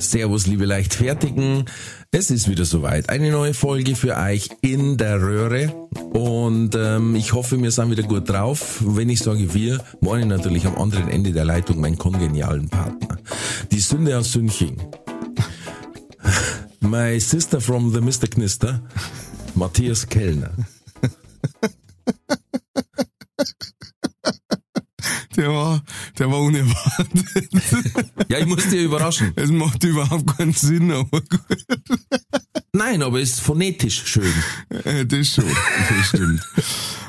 Servus, liebe Leichtfertigen. Es ist wieder soweit. Eine neue Folge für euch in der Röhre. Und ähm, ich hoffe, wir sind wieder gut drauf. Wenn ich sage wir, meine ich natürlich am anderen Ende der Leitung meinen kongenialen Partner. Die Sünde aus Sünching. My sister from the Mr. Knister, Matthias Kellner. Der war, der war unerwartet. Ja, ich muss dir überraschen. Es macht überhaupt keinen Sinn, aber gut. Nein, aber es ist phonetisch schön. Äh, Das schon, das stimmt.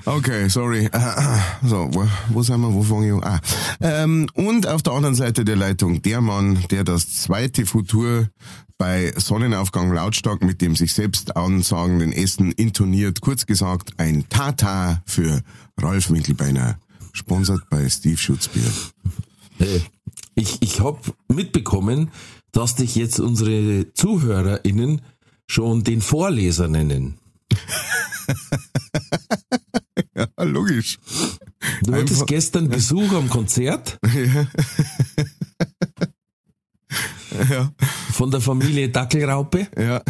Okay, sorry. Äh, So, wo, wo sind wir, wo fange ich an? Ah. Ähm, und auf der anderen Seite der Leitung der Mann, der das zweite Futur bei Sonnenaufgang lautstark mit dem sich selbst ansagenden Essen intoniert. Kurz gesagt, ein Tata für Ralf Winkelbeiner. Sponsert bei Steve Schutzbier. Äh, Ich, ich habe mitbekommen, dass dich jetzt unsere ZuhörerInnen schon den Vorleser nennen. Ja, logisch. Du hattest Einfach- gestern Besuch am Konzert Ja, von der Familie Dackelraupe, ja.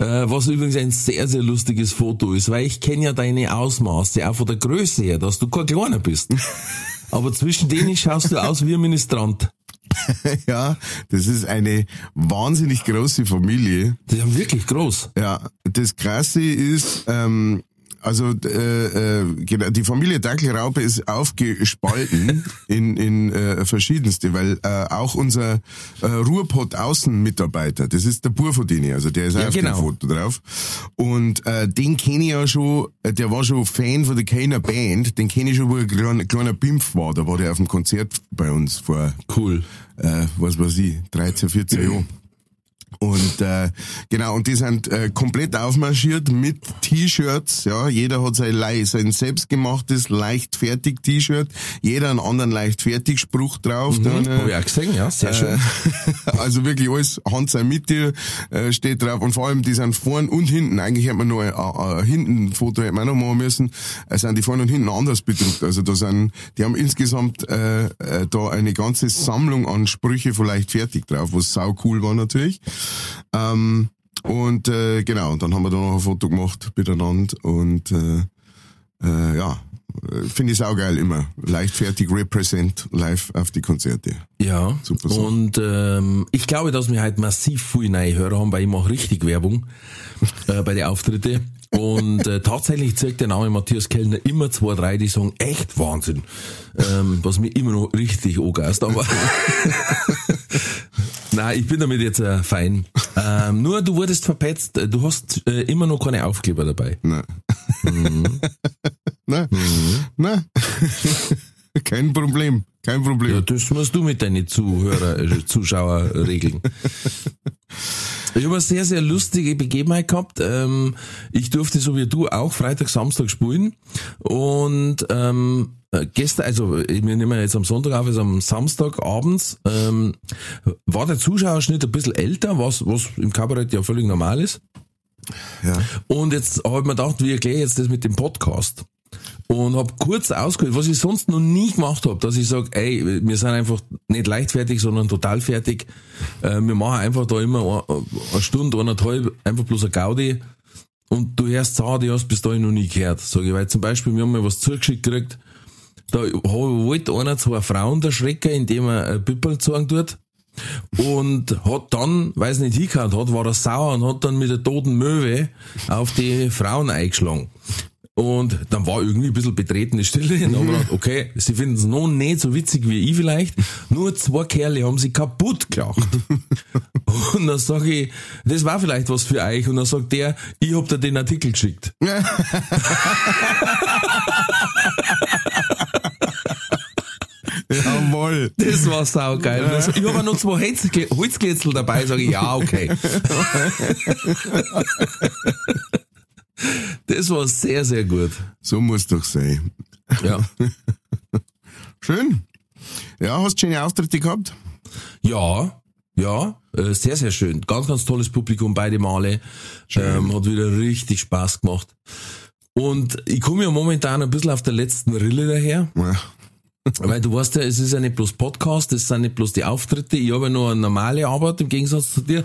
Äh, was übrigens ein sehr, sehr lustiges Foto ist, weil ich kenne ja deine Ausmaße, auch von der Größe her, dass du kein Kleiner bist. Aber zwischen denen schaust du aus wie ein Ministrant. Ja, das ist eine wahnsinnig große Familie. Die sind wirklich groß. Ja, das Krasse ist, ähm, also äh, äh, genau, die Familie Dackelraupe ist aufgespalten in, in äh, verschiedenste, weil äh, auch unser äh, Ruhrpott-Außenmitarbeiter, das ist der Bur von denen, also der ist Ja, auch auf genau. dem Foto drauf. Und äh, den kenne ich ja schon, äh, der war schon Fan von der Keiner Band, den kenne ich schon, wo er ein kleiner, kleiner Pimpf war, da war der auf dem Konzert bei uns vor Cool. äh, was weiß ich, 13, 14 Jahre. Und äh, genau, und die sind äh, komplett aufmarschiert mit T-Shirts, ja, jeder hat sein, sein selbstgemachtes leichtfertig T-Shirt, jeder einen anderen leichtfertig Spruch drauf. Mhm, dann, Hab ich auch gesehen, ja, sehr schön. also wirklich alles Hand sei mit dir äh, steht drauf und vor allem die sind vorn und hinten. Eigentlich hätte man nur ein, ein, ein hinten ein Foto hätte man noch machen müssen. Es sind die vorn und hinten anders bedruckt. Also da sind, die haben insgesamt äh, äh, da eine ganze Sammlung an Sprüche vielleicht fertig drauf, was sau cool war natürlich. Ähm, und äh, genau, dann haben wir da noch ein Foto gemacht miteinander und äh, äh, ja, finde ich saugeil immer. Leichtfertig represent live auf die Konzerte. Ja, Super Sache. und ähm, ich glaube, dass wir halt massiv viele neue Hörer haben, weil ich mache richtig Werbung äh, bei den Auftritte. Und äh, tatsächlich zeigt der Name Matthias Kellner immer zwei, drei, die sagen, echt Wahnsinn. Ähm, was mir immer noch richtig angeist, aber Nein, ich bin damit jetzt äh, fein. Ähm, nur du wurdest verpetzt, du hast äh, immer noch keine Aufkleber dabei. Nein. Nein. Nein. Kein Problem. Kein Problem. Ja, das musst du mit deinen Zuhörer, Zuschauer regeln. Ich habe eine sehr, sehr lustige Begebenheit gehabt. Ähm, ich durfte so wie du auch Freitag, Samstag spielen. Und ähm, äh, gestern, also wir nehmen jetzt am Sonntag auf, also am Samstag abends, ähm, war der Zuschauerschnitt ein bisschen älter, was, was im Kabarett ja völlig normal ist. Ja. Und jetzt habe ich mir gedacht, wie erkläre ich jetzt das mit dem Podcast? Und habe kurz ausgehört, was ich sonst noch nie gemacht habe, dass ich sage, ey, wir sind einfach nicht leichtfertig, sondern total fertig. Äh, wir machen einfach da immer eine, eine Stunde, eineinhalb, einfach bloß eine Gaudi. Und du hörst Sachen, die hast bis dahin noch nie gehört. Sag ich, weil zum Beispiel, wir haben mal was zugeschickt gekriegt, da wollte einer zwei Frauen der Schrecker, indem er ein Pippel zeigen tut. Und hat dann, weiß nicht, hingehauen hat, war er sauer und hat dann mit der toten Möwe auf die Frauen eingeschlagen. Und dann war irgendwie ein bisschen betretene Stille. Und dann gedacht, okay, sie finden es noch nicht so witzig wie ich vielleicht. Nur zwei Kerle haben sie kaputt gelacht. Und dann sage ich, das war vielleicht was für euch. Und dann sagt der, ich hab dir den Artikel geschickt. Ja, Voll. Das war saugeil. Also, ich habe noch zwei Holzgle Holzglätzel dabei, sage ich, ja, okay. Das war sehr, sehr gut. So muss doch sein. Ja. Schön. Ja, hast du schöne Auftritte gehabt? Ja, ja, äh, sehr, sehr schön. Ganz, ganz tolles Publikum, beide Male. Ähm, hat wieder richtig Spaß gemacht. Und ich komme ja momentan ein bisschen auf der letzten Rille daher. Ja. Weil du weißt ja, es ist ja nicht bloß Podcast, es sind nicht bloß die Auftritte, ich habe ja noch eine normale Arbeit im Gegensatz zu dir.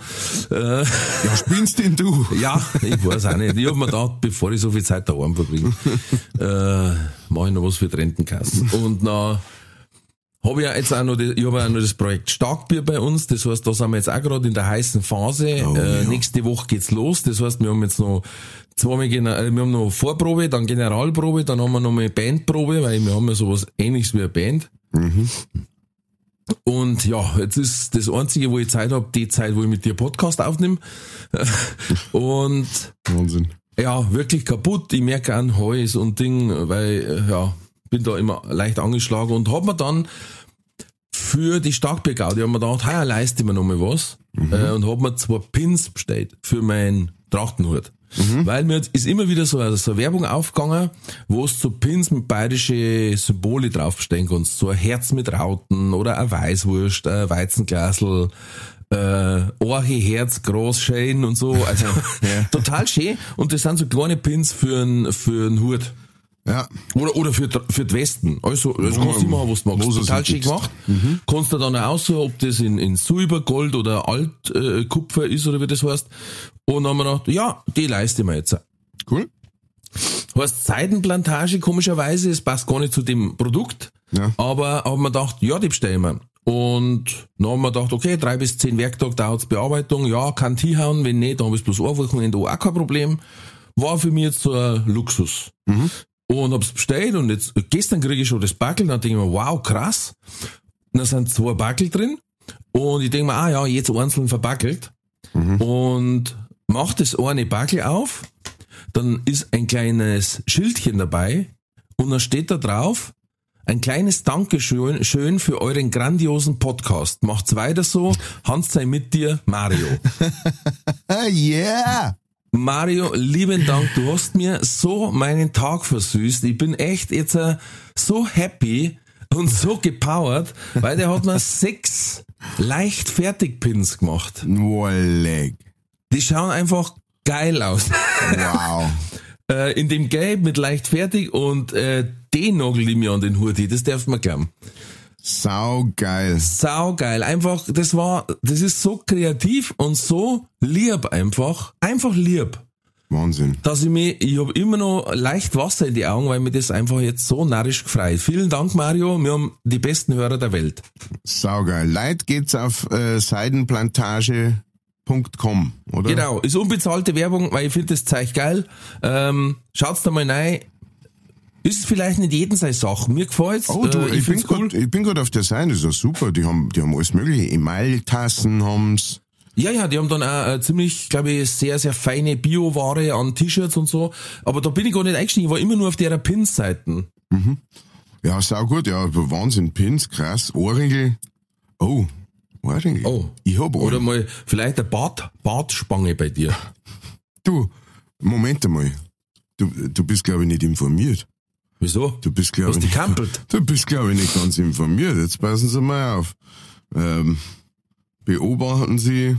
Äh, Ja, spinnst denn du? ja, ich weiß auch nicht. Ich habe mir gedacht, bevor ich so viel Zeit daheim verbringe, äh, mache ich noch was für die Rentenkassen. Und na habe ich ja jetzt auch noch, die, ich habe ja noch das Projekt Starkbier bei uns. Das heißt, da sind wir jetzt auch gerade in der heißen Phase. Oh, äh, ja. Nächste Woche geht's los. Das heißt, wir haben jetzt noch zweimal, Gener- äh, wir haben noch Vorprobe, dann Generalprobe, dann haben wir noch mal Bandprobe, weil wir haben ja sowas ähnliches wie eine Band. Und ja, jetzt ist das Einzige, wo ich Zeit habe, die Zeit, wo ich mit dir Podcast aufnehme. Und Wahnsinn. ja, wirklich kaputt. Ich merke an Hals und Ding, weil, äh, ja, bin da immer leicht angeschlagen und hab mir dann für die Starkbiergaudi hab mir gedacht, heuer leiste ich mir noch mal was äh, und hab mir zwei Pins bestellt für meinen Trachtenhut. Weil mir ist immer wieder so, also so eine Werbung aufgegangen, wo es so Pins mit bayerische Symbole drauf bestellen kannst. So ein Herz mit Rauten oder ein Weißwurst, ein Weizenglasel, äh, Orche, Herz, groß, schön und so. Also total schön. Und das sind so kleine Pins für einen für einen Hut. Ja. Oder, oder für, für die Westen. Also, das kannst du machen, was du magst. Total schön gibst. gemacht. Kannst du dann auch aussuchen, ob das in, in Silber, Gold oder Altkupfer äh, Kupfer ist oder wie das heißt. Und dann haben wir gedacht, ja, die leiste ich mir jetzt. Cool. Heißt Seidenplantage, komischerweise, es passt gar nicht zu dem Produkt. Ja. Aber haben wir gedacht, ja, die bestellen wir. Und dann haben wir gedacht, okay, drei bis zehn Werktage dauert's Bearbeitung, ja, kann hinhauen, wenn nicht, dann habe ich bloß ein Wochenende auch kein Problem. War für mich jetzt so ein Luxus. Und hab's bestellt und jetzt, gestern kriege ich schon das Backel, dann denke ich mir, wow, krass. Und da sind zwei Backel drin. Und ich denke mir, ah ja, jetzt einzeln verbackelt. Und mach das eine Backel auf, dann ist ein kleines Schildchen dabei und dann steht da drauf, ein kleines Dankeschön schön für euren grandiosen Podcast. Macht's weiter so. Hans sei mit dir, Mario. Ah, yeah. Mario, lieben Dank, du hast mir so meinen Tag versüßt. Ich bin echt jetzt äh, so happy und so gepowert, weil der hat mir sechs leicht Fertigpins gemacht. Wolleck. Die schauen einfach geil aus. Wow. äh, in dem Gelb mit leicht fertig und äh, den nagel ich mir an den Hut. Das darf man glauben. Sau geil. Sau geil. Einfach, das war, das ist so kreativ und so lieb einfach. Einfach lieb. Wahnsinn. Dass ich mir, ich habe immer noch leicht Wasser in die Augen, weil mir das einfach jetzt so narrisch gefreut. Vielen Dank, Mario. Wir haben die besten Hörer der Welt. Sau geil. Leute geht's auf äh, seidenplantage.com, oder? Genau, ist unbezahlte Werbung, weil ich finde das Zeug geil. Ähm, schaut's da mal rein. Ist vielleicht nicht jeden seine Sache. Mir gefällt's. Oh, du, äh, ich, bin find's cool. grad, ich bin gerade auf der Seite, das ist ja super. Die haben, die haben alles mögliche. Emailtassen haben's. Ja, ja, die haben dann auch äh, ziemlich, glaube ich, sehr, sehr feine Bioware an T-Shirts und so. Aber da bin ich gar nicht eingestiegen. Ich war immer nur auf der Pins-Seiten. Ja, sau gut, ja, Wahnsinn. Pins, krass. Ohrringel. Oh, Ohrringel. Oh. Ich hab Oder Ohrringel. mal vielleicht eine Bart, Bartspange bei dir. Du, Moment einmal. Du, du bist, glaube ich, nicht informiert. Wieso? Du bist, glaube ich, du bist, glaube ich, nicht ganz informiert. Jetzt passen Sie mal auf. Ähm, beobachten Sie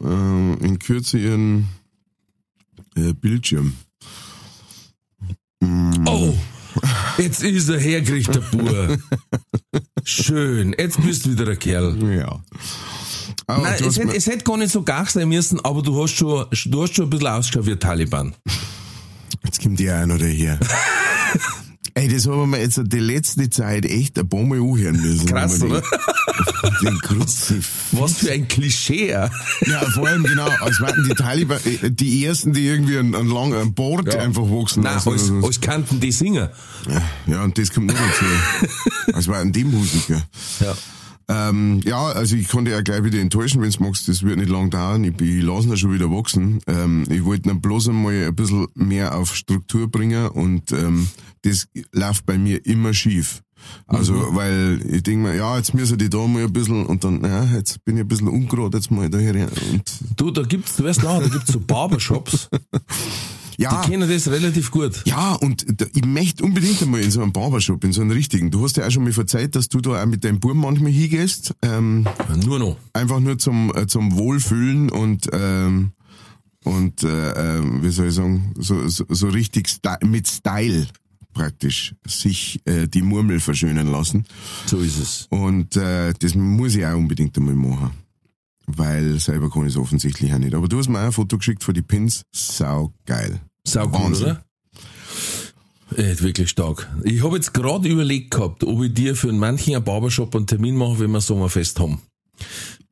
äh, in Kürze Ihren äh, Bildschirm. Oh, jetzt ist er hergerichtet, der Bur. Schön, jetzt bist du wieder ein Kerl. Ja. Aber Nein, es hätte, es hätte gar nicht so gar sein müssen, aber du hast schon, du hast schon ein bisschen ausgeschaut wie ein Taliban. Jetzt kommt ja auch noch daher. Ey, das haben wir jetzt die letzte Zeit echt ein paar Mal anhören müssen. Krass, oder? Den, Kruzif. Was für ein Klischee. ja. Ja, vor allem genau, als wären die Taliban, äh, die ersten, die irgendwie einen, einen langen einen Bord Ja. einfach wachsen Nein, lassen. als, oder so. als kannten die Singer. Ja, und das kommt noch dazu. als wären die Musiker. Ja. Ähm, ja, also ich konnte ja gleich wieder enttäuschen, wenn du magst, das wird nicht lang dauern. Ich, ich lasse ihn schon wieder wachsen. Ähm, ich wollte ihn bloß einmal ein bisschen mehr auf Struktur bringen und ähm, das läuft bei mir immer schief. Also, weil ich denke mir, ja, jetzt müssen die da mal ein bisschen und dann, ja, jetzt bin ich ein bisschen ungerade, jetzt mal daher. Und Du, da gibt's, du wirst lachen, da gibt's so Barbershops, ja, die kennen das relativ gut. ja, und ich möchte unbedingt einmal in so einen Barbershop, in so einen richtigen. Du hast ja auch schon mal verzeiht, dass du da auch mit deinem Buben manchmal hingehst, ähm, Nur noch. einfach nur zum, äh, zum Wohlfühlen und, ähm, und äh, ähm, wie soll ich sagen, so, so, so richtig Sty mit Style praktisch sich äh, die Murmel verschönern lassen. So ist es. Und äh, das muss ich auch unbedingt einmal machen. Weil selber kann ich es offensichtlich auch nicht. Aber du hast mir auch ein Foto geschickt von die Pins. Sau geil. Sau cool, oder? Echt wirklich stark. Ich habe jetzt gerade überlegt gehabt, ob ich dir für einen manchen Barbershop einen Termin mache, wenn wir Sommerfest haben.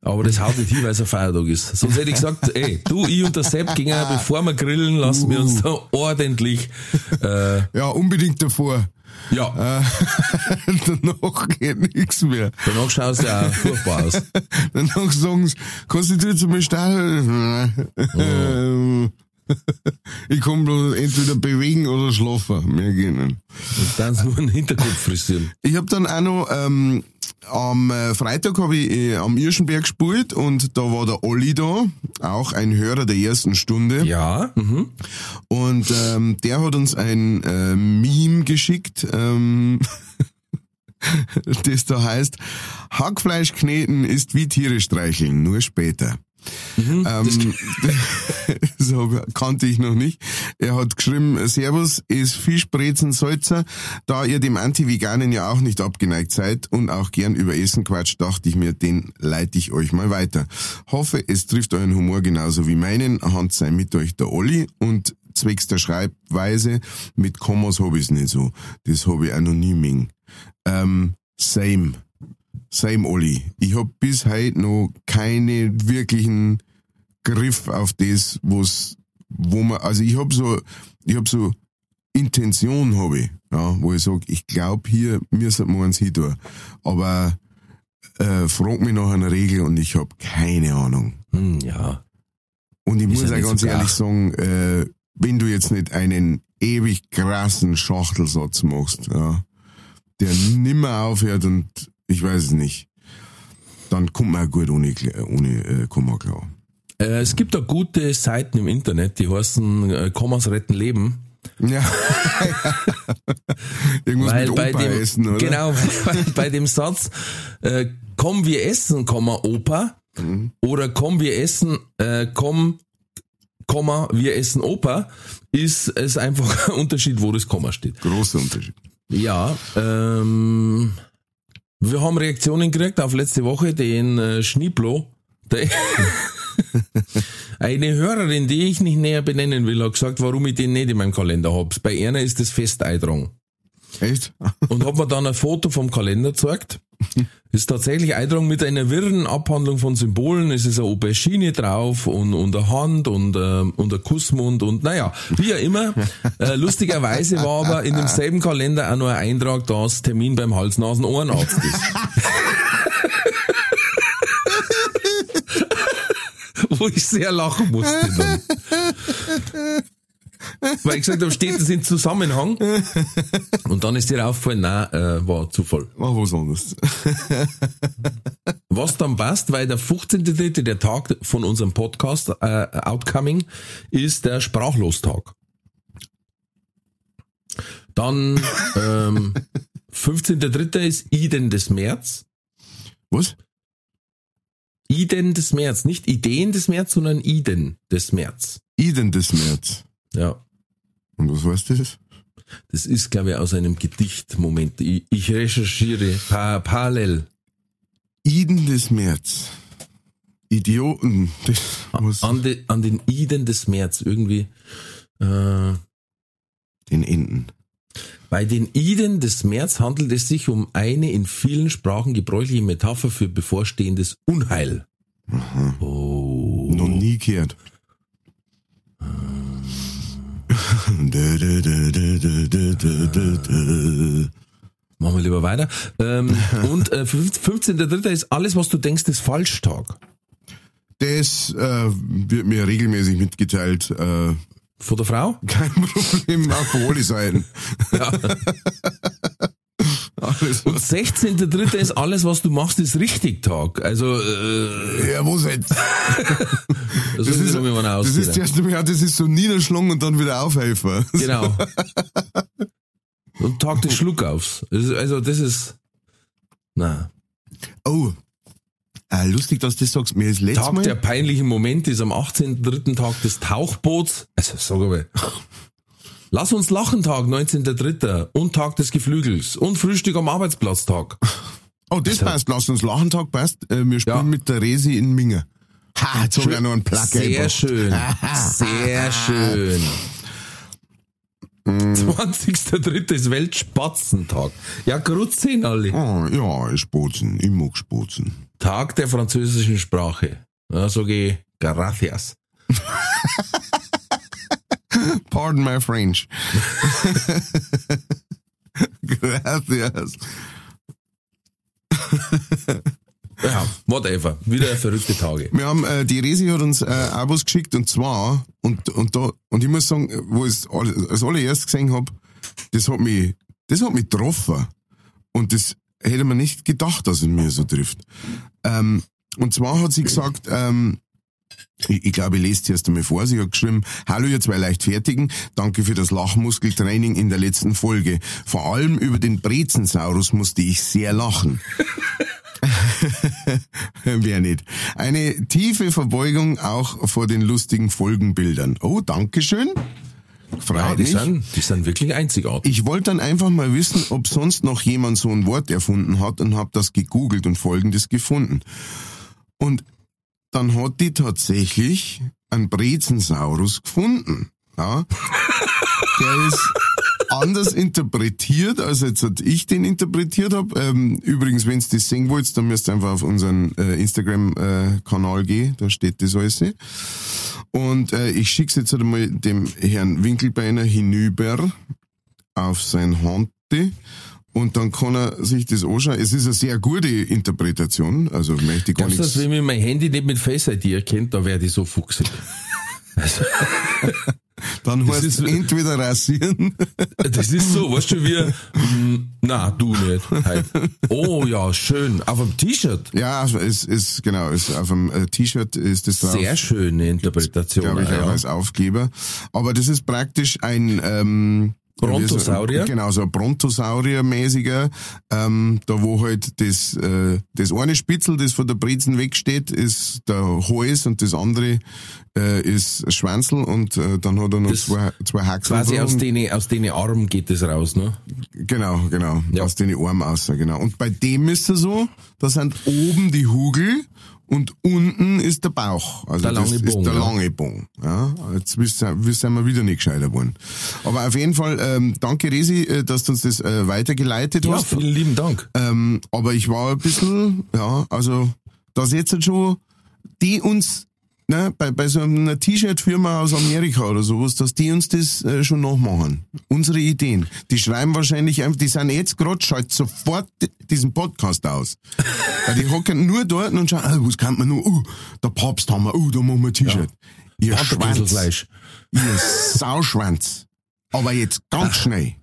Aber das haut nicht hin, weil es ein Feiertag ist. Sonst hätte ich gesagt, ey, du, ich und der Sepp gingen, bevor wir grillen, lassen wir uns da ordentlich, äh, Ja, unbedingt davor. Ja, Äh, danach geht nichts mehr. danach schaust du ja auch furchtbar aus. Danach sagen sie, du jetzt einmal stehen? Ich kann bloß entweder bewegen oder schlafen. Mehr gehen. Und dann nur einen Hinterkopf frisieren. Ich habe dann auch noch, ähm, am äh, Freitag habe ich äh, am Irschenberg gespielt und da war der Olli da, auch ein Hörer der ersten Stunde. Ja, mhm. Und ähm, der hat uns ein äh, Meme geschickt, ähm, das da heißt, Hackfleisch kneten ist wie Tiere streicheln, nur später. Ähm, so kannte ich noch nicht. Er hat geschrieben, Servus, ist Fischbrezen Salzer. Da ihr dem Anti-Veganen ja auch nicht abgeneigt seid und auch gern über Essen quatscht, dachte ich mir, den leite ich euch mal weiter. Hoffe, es trifft euren Humor genauso wie meinen. Hand sei mit euch der Olli und zwecks der Schreibweise mit Kommas hab ich's nicht so. Das hab ich mengen. Ähm, same. Same Olli. Ich hab bis heute noch keine wirklichen Griff auf das, was, wo man, also ich hab so, ich hab so Intention habe ich, ja, wo ich sag, ich glaub hier müssen wir uns hin. Aber äh, frag mich nach einer Regel und ich hab keine Ahnung. Hm, ja. Und ich Ist muss ja ganz so ehrlich sagen, äh, wenn du jetzt nicht einen ewig krassen Schachtelsatz machst, ja, der nimmer aufhört und ich weiß es nicht, dann kommt man gut ohne, ohne äh, Komma klar. Äh, es gibt da gute Seiten im Internet, die heißen äh, Kommas retten Leben. Ja. Irgendwas Weil mit bei Opa dem, essen, oder? genau, weil bei dem Satz, äh, komm wir essen, Komma, Opa, Mhm. oder komm wir essen, äh, komm, Komma, wir essen Opa, ist es einfach ein Unterschied, wo das Komma steht. Großer Unterschied. Ja, ähm, wir haben Reaktionen gekriegt auf letzte Woche, den äh, Schnieblo, der Eine Hörerin, die ich nicht näher benennen will, hat gesagt, warum ich den nicht in meinem Kalender hab. Bei einer ist das fest eintragen. Echt? Und hat mir dann ein Foto vom Kalender gezeigt. Ist tatsächlich eintragen mit einer wirren Abhandlung von Symbolen. Es ist eine Aubergine drauf und, und eine Hand und, ähm, und ein Kussmund und naja, wie auch immer. Äh, lustigerweise war aber in demselben Kalender auch noch ein Eintrag, dass Termin beim Hals-Nasen-Ohrenarzt ist. Wo ich sehr lachen musste dann. Weil ich gesagt habe, steht das in Zusammenhang? Und dann ist dir aufgefallen, nein, äh, war Zufall. Mach was anderes. Was dann passt, weil der 15.3., der Tag von unserem Podcast äh, Outcoming, ist der Sprachlostag. Dann ähm, 15.3. ist Iden des März. Was? Iden des März, nicht Ideen des März, sondern Iden des März. Iden des März. Ja, Und was heißt das? das ist, glaube ich, aus einem Gedicht. Moment, ich, ich recherchiere pa parallel. Iden des März. Idioten. An, de, an den Iden des März irgendwie. Äh, Den Enten. Bei den Iden des März handelt es sich um eine in vielen Sprachen gebräuchliche Metapher für bevorstehendes Unheil. Oh. Noch nie gehört. Machen wir lieber weiter. Ähm, und äh, 15.3. ist alles, was du denkst, ist Falschtag. Das äh, wird mir regelmäßig mitgeteilt. Äh, Von der Frau? kein Problem, auch alle Seiten. Ja. Alles. Und 16.3. ist alles, was du machst, ist richtig Tag. Also, äh, Ja, was jetzt? das, Das ist, ist, wie man das ist zuerst einmal, das ist so Niederschlag und dann wieder aufhelfen. Genau. Und Tag des Schluckaufs. Also, das ist, na. Oh. Äh, lustig, dass du das sagst. Mir ist letztes Tag Mal. der peinlichen Momente ist am 18.3. Tag des Tauchboots. Also, sag mal. Lass uns lachen Tag, 19.3. Und Tag des Geflügels. Und Frühstück am Arbeitsplatztag. oh, das passt. Lass uns Lachentag passt. Äh, wir spielen Ja. mit der Resi in Minge. Ha, jetzt hab ich noch einen Plug Sehr schön. Sehr schön. Mm. 20.3. ist Weltspatzentag. Ja, grüß sehen alle. Oh, ja, ich Spotzen. Ich mag Spotzen. Tag der französischen Sprache. Ja, sag ich, gracias. Pardon my French. Gracias. Ja, whatever. Wieder verrückte Tage. Wir haben, äh, die Resi hat uns äh, auch was geschickt und zwar, und, und da, und ich muss sagen, wo ich es als allererst gesehen hab, das hat mich, das hat mich getroffen. Und das hätte man nicht gedacht, dass es mir so trifft. Ähm, und zwar hat sie gesagt, ähm, ich, ich glaube, ich lese es erst einmal vor. Sie hat geschrieben, Hallo ihr zwei Leichtfertigen, danke für das Lachmuskeltraining in der letzten Folge. Vor allem über den Brezensaurus musste ich sehr lachen. Wer nicht. Eine tiefe Verbeugung auch vor den lustigen Folgenbildern. Oh, Dankeschön. Freut Ja, die sind, die sind wirklich einzigartig. Ich wollte dann einfach mal wissen, ob sonst noch jemand so ein Wort erfunden hat und habe das gegoogelt und folgendes gefunden. Und dann hat die tatsächlich einen Brezensaurus gefunden. Ja? Der ist anders interpretiert, als jetzt halt ich den interpretiert habe. Ähm, übrigens, wenn ihr das sehen wollt, dann müsst ihr einfach auf unseren äh, Instagram-Kanal gehen, da steht das alles. Und äh, ich schicke jetzt einmal dem Herrn Winkelbeiner hinüber auf sein Handy und dann kann er sich das anschauen. Es ist eine sehr gute Interpretation, also möchte ich gar nichts... dass wenn mir mein Handy nicht mit Face ID erkennt, da werde ich so fuchsig. Also, Dann heißt es ist- entweder rasieren das ist so, weißt du, wie, mm, na, du nicht. Halt. Oh ja, schön. Auf dem T-Shirt. Ja, es ist genau, es auf dem äh, T-Shirt ist das drauf. Sehr schöne Interpretation. glaube ich, ja. als Aufkleber. Aber das ist praktisch ein ähm, Brontosaurier? so- Genau, so ein Brontosaurier-mäßiger. Ähm, da wo halt das, äh, das eine Spitzel, das von der Brezen wegsteht, ist der Hals und das andere äh, ist das Schwänzel und äh, dann hat er noch Das zwei, zwei Haxel. Quasi aus denen, aus denen Armen geht es raus, ne? Genau, genau. Ja. Aus den Armen aus, genau. Und bei dem ist es so, da sind oben die Hugel und unten ist der Bauch. Also Der das lange ist Bogen, der ja. lange Bogen. Ja, jetzt wissen wir sind wir wieder nicht gescheiter geworden. Aber auf jeden Fall, ähm, danke Resi, äh, dass du uns das äh, weitergeleitet Ja, hast. vielen lieben Dank. Ähm, aber ich war ein bisschen, ja, also, dass jetzt schon die uns, ne, bei, bei so einer T-Shirt-Firma aus Amerika oder sowas, dass die uns das äh, schon nachmachen. Unsere Ideen. Die schreiben wahrscheinlich einfach, die sind jetzt gerade, schalt sofort diesen Podcast aus. Weil die hocken nur dort und schauen, ah, was kann man nur, uh, der Papst haben wir, uh, da machen wir ein T-Shirt. Ihr Schwanz, ihr Sauschwanz. Aber jetzt ganz schnell.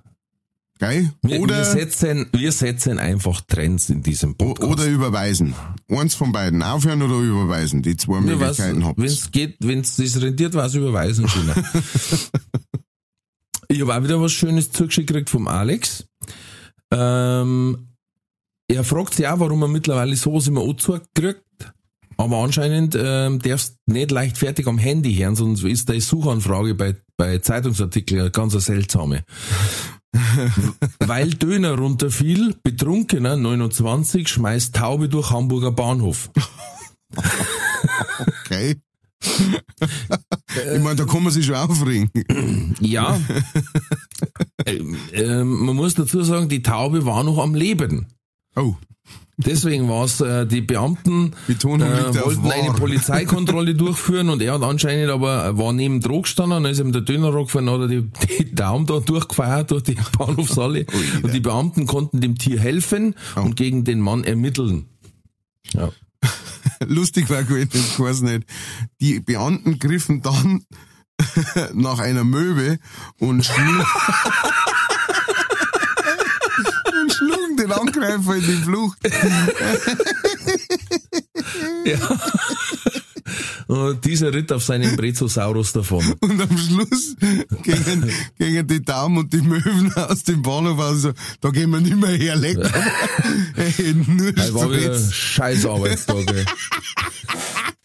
Geil? Wir, Oder... wir, setzen, wir setzen einfach Trends in diesem Podcast. Oder überweisen. Eins von beiden. Aufhören oder überweisen. Die zwei Wenn Möglichkeiten habt es geht, wenn es das rentiert, was überweisen schöner. ich habe auch wieder was Schönes zugeschickt gekriegt vom Alex. Ähm, er fragt sich auch, warum er mittlerweile sowas immer kriegt. Aber anscheinend ähm, darfst nicht leichtfertig am Handy hören, sonst ist die Suchanfrage bei, bei Zeitungsartikeln ganz eine seltsame. Weil Döner runterfiel, Betrunkener 29 schmeißt Taube durch Hamburger Bahnhof. Okay. ich meine, da kann man sich schon aufregen. Ja. ähm, ähm, man muss dazu sagen, die Taube war noch am Leben. Oh. Deswegen war es, äh, die Beamten äh, wollten eine Polizeikontrolle durchführen und er hat anscheinend aber, war neben Drog gestanden und dann ist ihm der Döner gefahren, hat er die, die Daumen da durchgefeiert durch die Bahnhofshalle und die Beamten konnten dem Tier helfen und gegen den Mann ermitteln. Ja. Lustig war gewesen, ich weiß nicht. Die Beamten griffen dann nach einer Möwe und schlugen, Angreifer in die Flucht. Ja. Und dieser ritt auf seinem Brezosaurus davon. Und am Schluss gingen, gingen die Daumen und die Möwen aus dem Bahnhof also, da gehen wir nicht mehr her, leck. Ey, nur Das war wieder scheiß Arbeitstag. ey.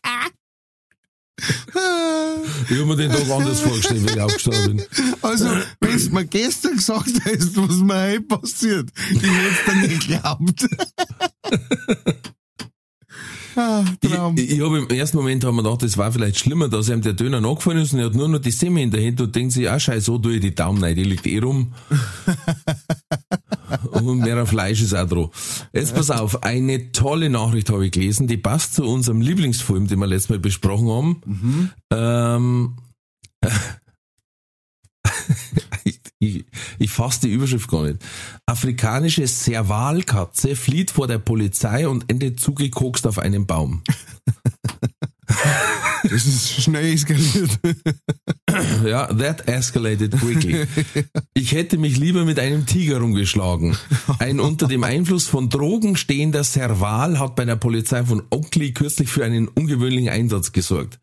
Ich hab mir den Tag anders vorgestellt, wenn ich aufgestanden bin. Also, wenn du mir gestern gesagt hättest, was mir heute passiert, ich hätte es dir nicht geglaubt. ah, Traum. Ich, ich habe im ersten Moment hab mir gedacht, das war vielleicht schlimmer, dass ihm der Döner nachgefallen ist und er hat nur noch die Semmel in der Hand und denkt sich, ah scheiße, so tue ich die Daumen rein, die liegt eh rum. und mehr Fleisch ist auch dran. Jetzt pass auf, eine tolle Nachricht habe ich gelesen, die passt zu unserem Lieblingsfilm, den wir letztes Mal besprochen haben. Ähm, ich, ich, ich fasse die Überschrift gar nicht. Afrikanische Servalkatze flieht vor der Polizei und endet zugekokst auf einem Baum. Das ist schnell eskaliert. Ja, that escalated quickly. Ich hätte mich lieber mit einem Tiger rumgeschlagen. Ein unter dem Einfluss von Drogen stehender Serval hat bei der Polizei von Oakley kürzlich für einen ungewöhnlichen Einsatz gesorgt.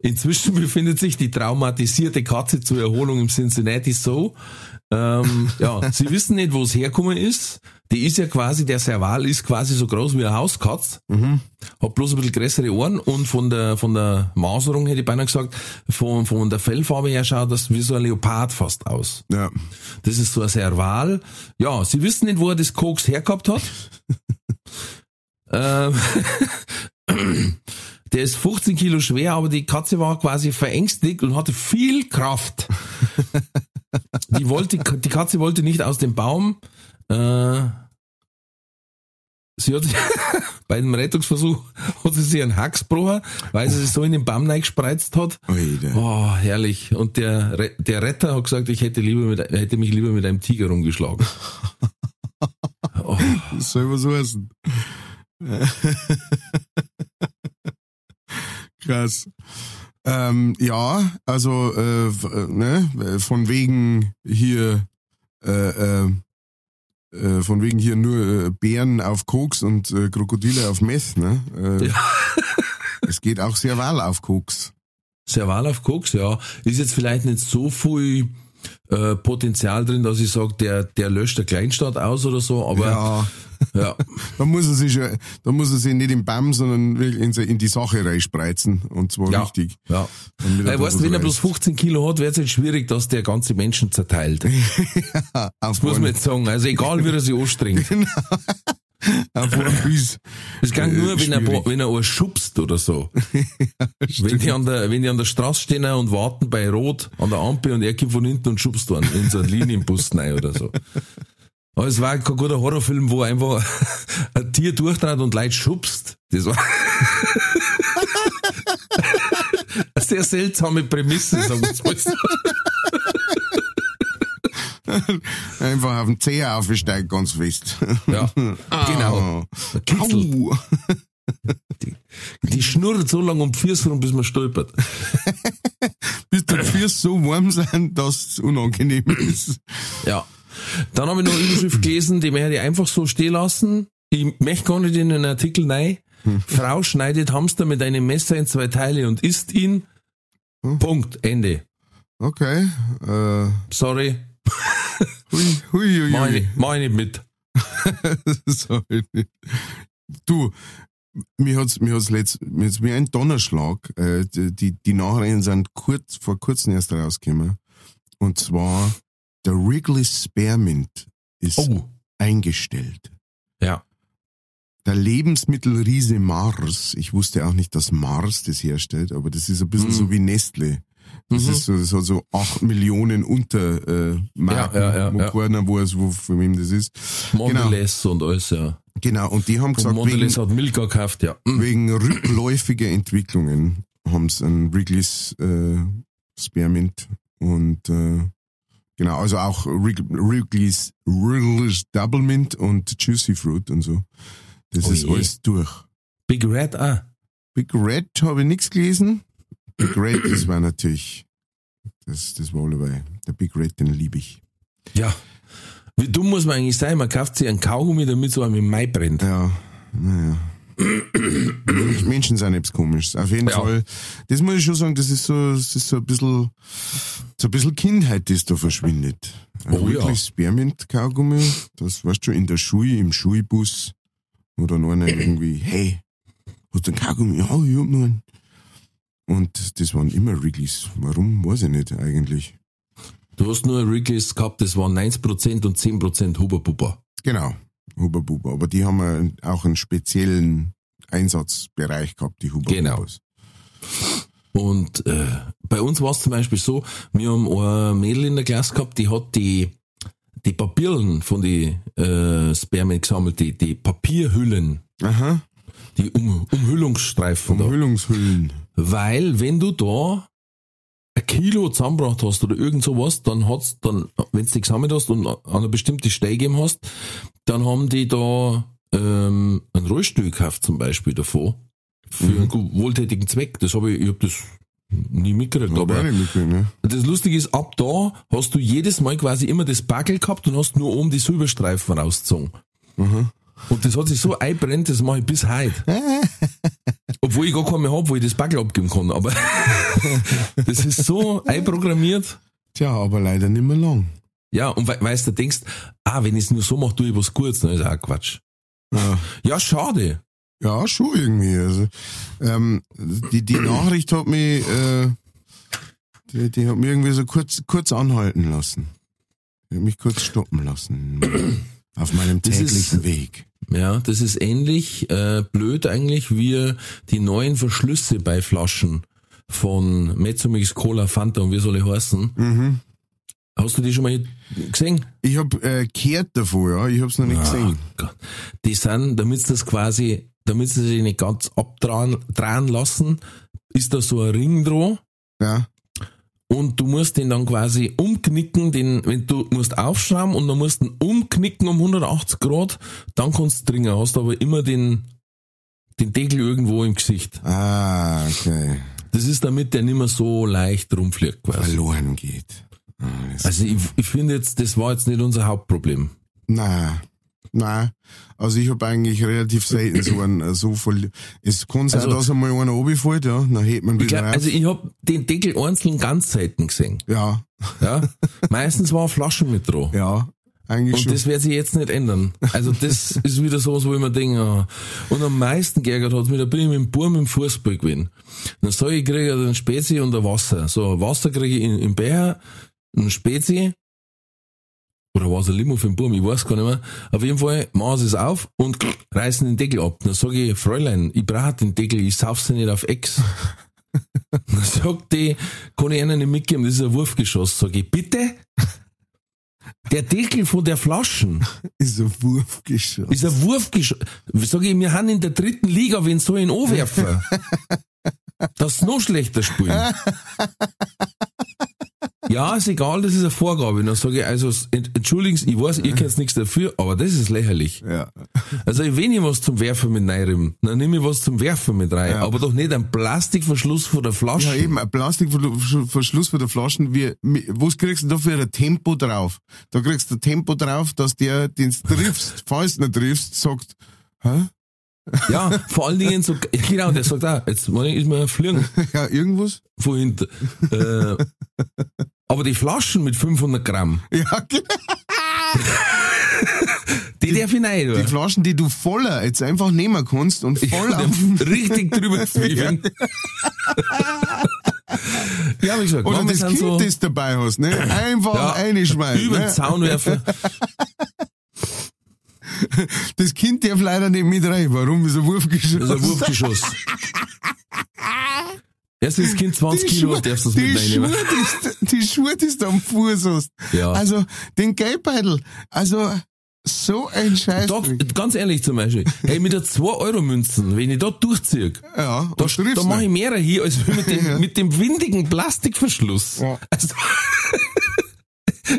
Inzwischen befindet sich die traumatisierte Katze zur Erholung im Cincinnati Zoo. Ähm, ja, sie wissen nicht, wo es herkommen ist. Die ist ja quasi, der Serval ist quasi so groß wie eine Hauskatz. Hat bloß ein bisschen größere Ohren und von der, von der Maserung hätte ich beinahe gesagt, von, von der Fellfarbe her schaut das wie so ein Leopard fast aus. Ja. Das ist so ein Serval. Ja, sie wissen nicht, wo er das Koks hergehabt hat. ähm, der ist 15 Kilo schwer, aber die Katze war quasi verängstigt und hatte viel Kraft. Die wollte, die Katze wollte nicht aus dem Baum. Äh, sie hat bei dem Rettungsversuch hat sie sich einen gebrochen, weil sie sich so in den Baum reingespreizt hat. Alter. Oh, herrlich. Und der, Re- der Retter hat gesagt, ich hätte, lieber mit, hätte mich lieber mit einem Tiger rumgeschlagen. Oh, Das soll was heißen. Krass. Ähm, ja, also äh, äh, ne, von wegen hier äh, äh, äh, von wegen hier nur äh, Bären auf Koks und äh, Krokodile auf Meth, ne? Äh, Ja. Es geht auch sehr wohl auf Koks. Serval auf Koks, ja. Ist jetzt vielleicht nicht so viel äh, Potenzial drin, dass ich sage, der, der löscht der Kleinstadt aus oder so, aber Ja, ja. da muss er sich, ja- da muss er sich nicht im BAM, sondern in, die Sache reinspreizen und zwar Ja, richtig. ja. Er Äh, da weißt du, wenn er bloß reißt. 15 Kilo hat, wird es jetzt schwierig, dass der ganze Menschen zerteilt. Auf Das muss man jetzt sagen. Also egal, wie er sich anstrengt. auf einen Biss. Es kann Äh, nur, wenn er, schwierig. wenn er einen schubst oder so. wenn die an der, wenn die an der Straße stehen und warten bei Rot an der Ampel und er kommt von hinten und schubst einen in so einen Linienbus rein oder so. Aber es war kein guter Horrorfilm, wo einfach ein Tier durchtrat und Leute schubst. Das war eine sehr seltsame Prämisse, sagen wir mal so. Einfach auf den Zeher aufgesteigt, ganz fest. Ja, genau. Ein Kitzel. Au. Die schnurrt so lange um die Füße rum, bis man stolpert. Bis die Füße so warm sind, dass es unangenehm ist. Ja. Dann habe ich noch eine Überschrift gelesen, die werde ich einfach so stehen lassen. Ich möchte gar nicht in den Artikel rein. Frau schneidet Hamster mit einem Messer in zwei Teile und isst ihn. Punkt. Ende. Okay. Äh, Sorry. hui, hui, hui, ich nicht mit. Sorry. Du, mir hat's, mir hat's letzt, mir hat's wie ein Donnerschlag, äh, die, die Nachrichten sind kurz, vor kurzem erst rausgekommen. Und zwar, der Wrigley Spearmint ist Oh. eingestellt. Ja. Der Lebensmittelriese Mars, ich wusste auch nicht, dass Mars das herstellt, aber das ist ein bisschen Mhm. so wie Nestle. Das Mhm. ist so, das hat so acht Millionen unter äh, Marken, Ja, ja, ja, wo ja. keiner weiß, wo, von wem das ist. Mondelez und alles, ja. Genau, und die haben Und gesagt, Mondelez wegen, hat Milka gekauft, ja. Mm. wegen rückläufiger Entwicklungen haben sie einen Wrigley's äh, Spearmint und äh, genau, also auch Wrig- Wrigley's, Wrigley's Double Mint und Juicy Fruit und so. Das Oh ist je. alles durch. Big Red, ah. Big Red habe ich nichts gelesen. Big Red, das war natürlich, das, das war dabei. Der Big Red, den liebe ich. Ja. Wie dumm muss man eigentlich sein? Man kauft sich einen Kaugummi, damit so einem im Mai brennt. Ja, naja. Mensch- Menschen sind etwas komisch. Auf jeden Ja. Fall. Das muss ich schon sagen, das ist so, das ist so ein bisschen, so ein bisschen Kindheit, das da verschwindet. Ein Oh ja. wirklich Spearmint-Kaugummi, das weißt du schon, in der Schule, im Schulbus, wo dann einer irgendwie, hey, hast du einen Kaugummi? Ja, ich hab nur einen. Und das waren immer Wrigley's. Warum, weiß ich nicht eigentlich. Du hast nur Wrigley's gehabt, das waren 90% und 10% Huber Buber. Genau, Huber Buber. Aber die haben auch einen speziellen Einsatzbereich gehabt, die Huber Genau. Bubers. Und äh, bei uns war es zum Beispiel so, wir haben ein Mädel in der Klasse gehabt, die hat die, die Papierlen von die äh, Spermien gesammelt, die, die Papierhüllen, Aha, die um, Umhüllungsstreifen da. Umhüllungshüllen. Weil wenn du da ein Kilo zusammengebracht hast oder irgend sowas, dann hat's dann, wenn du die gesammelt hast und an eine bestimmte Stelle gegeben hast, dann haben die da ähm, ein Rollstuhl gekauft zum Beispiel davon. Für einen gu- wohltätigen Zweck. Das habe ich, ich hab das nie mitgekriegt. Aber nicht ne? das Lustige ist, ab da hast du jedes Mal quasi immer das Backel gehabt und hast nur oben die Silberstreifen rausgezogen. Und das hat sich so einbrennt, das mache ich bis heute. Obwohl ich gar keinen mehr hab, wo ich das Backel abgeben kann. Aber das ist so einprogrammiert. Tja, aber leider nicht mehr lang. Ja, und we weißt du, denkst, ah, wenn ich es nur so mache, tue ich was Gutes, dann ist auch Quatsch. Ja, Ja, schade. ja schon irgendwie. Also, ähm, die, die Nachricht hat mich, äh, die, die hat mich irgendwie so kurz, kurz anhalten lassen. Die hat mich kurz stoppen lassen. Auf meinem Das ist- täglichen Weg. Ja, das ist ähnlich äh, blöd eigentlich wie die neuen Verschlüsse bei Flaschen von Mezzomix, Cola, Fanta und wie soll ich heißen. Mhm. Hast du die schon mal gesehen? Ich hab äh, gehört davon, ja. Ich hab's noch nicht gesehen. Ah, Gott. Die sind, damit das quasi, damit sie sich nicht ganz abdrehen drehen lassen, ist da so ein Ring dran Ja. Und du musst den dann quasi umknicken, den, wenn du musst aufschrauben und dann musst du ihn umknicken um 180 Grad, dann kannst du trinken, hast aber immer den, den Deckel irgendwo im Gesicht. Ah, okay. Das ist damit der nicht mehr so leicht rumfliegt quasi. Verloren geht. Ah, Also ich, ich finde jetzt, das war jetzt nicht unser Hauptproblem. Na, na. Also ich habe eigentlich relativ selten so ein so voll. Es kann sein, Also- dass einmal einer runterfällt, ja, dann hebt man wieder glaub, also ich habe den Deckel einzeln ganz selten gesehen. ja, Ja? Meistens war Flaschen mit dran. ja, eigentlich Und schon. das wird sich jetzt nicht ändern. Also das ist wieder sowas, wo ich mir denke, ah. und am meisten geärgert hat mich, da bin ich mit dem Burm im Fußball gewesen. Dann sag ich, ich kriege einen Spezi und ein Wasser. So, Wasser kriege ich in, im Becher, ein Spezi, oder war es ein Limo für den Burm, ich weiß gar nicht mehr. Auf jeden Fall machen sie es auf und reißen den Deckel ab. Dann sage ich, Fräulein, ich brauche den Deckel, ich sauf sie nicht auf Ex. Dann sagt die, kann ich ihnen nicht mitgeben, das ist ein Wurfgeschoss. Sag ich, bitte? Der Deckel von der Flaschen ist ein Wurfgeschoss. ist ein Wurfgeschoss. Sag ich, wir haben in der dritten Liga, wen soll ich ihn anwerfen? Das ist noch schlechter spielen. Ja, ist egal, das ist eine Vorgabe. Dann sage ich, also, ent- entschuldigen Sie, ich weiß, ihr könnt nichts dafür, aber das ist lächerlich. Ja. Also, wenn ich was zum Werfen mit reinrimm, dann nehme ich was zum Werfen mit rein. Ja. Aber doch nicht ein Plastikverschluss von der Flasche. Ja, eben, ein Plastikverschluss für die Flaschen, wie, was kriegst du da für ein Tempo drauf? Da kriegst du ein Tempo drauf, dass der, den du triffst, falls du nicht triffst, sagt, hä? Ja, vor allen Dingen so, ja, genau, der sagt auch, jetzt ist mir ein Fliegen. Ja, irgendwas? von hinten. Äh, aber die Flaschen mit 500 Gramm, Ja, genau. die darf ich Die oder? Flaschen, die du voller jetzt einfach nehmen kannst und voll Ja, richtig drüber zwiebeln. ja, wie gesagt, oder das Kind, so das dabei hast, ne? Einfach Ja, reinschmeißen. über den Ne? Zaun werfen. Das Kind darf leider nicht mit rein. Warum ist ein Wurfgeschoss? Das ist ein Wurfgeschoss. Erst das Kind 20 Die Kilo Schuhe, darfst du das die mit reinnehmen. Schuhe, die, die Schuhe, die du am Fuß hast. Ja. Also, den Geldbeutel. Also, so ein Scheiß. Dort, ganz ehrlich zum Beispiel, hey, mit der 2-Euro-Münzen, wenn ich da durchziehe, ja, da, da mache ich nicht. mehr hier als mit dem, mit dem windigen Plastikverschluss. Ja. Also,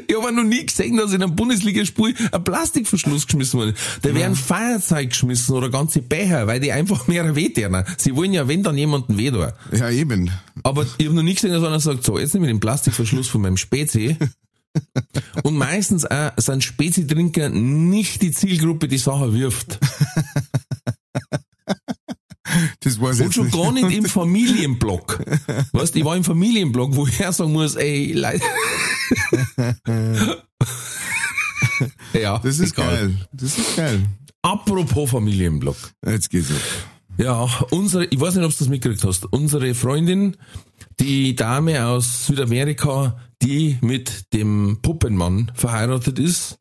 ich habe noch nie gesehen, dass in einem Bundesligaspiel ein Plastikverschluss geschmissen wurde. Da werden Feuerzeug geschmissen oder ganze Becher, weil die einfach mehr weh tun. Sie wollen ja, wenn dann jemanden weh tun. Ja, eben. Aber ich habe noch nie gesehen, dass einer sagt, so, jetzt nehme ich den Plastikverschluss von meinem Spezi Und meistens auch sind Spezi-Trinker nicht die Zielgruppe, die Sache wirft. Das weiß ich Und schon gar nicht im Familienblock. Weißt, ich war im Familienblock, wo ich sagen muss, ey, Leute. ja, Das ist egal. geil. Das ist geil. Apropos Familienblock. Jetzt geht's ab. Ja, unsere, ich weiß nicht, ob du das mitgekriegt hast. Unsere Freundin, die Dame aus Südamerika, die mit dem Puppenmann verheiratet ist.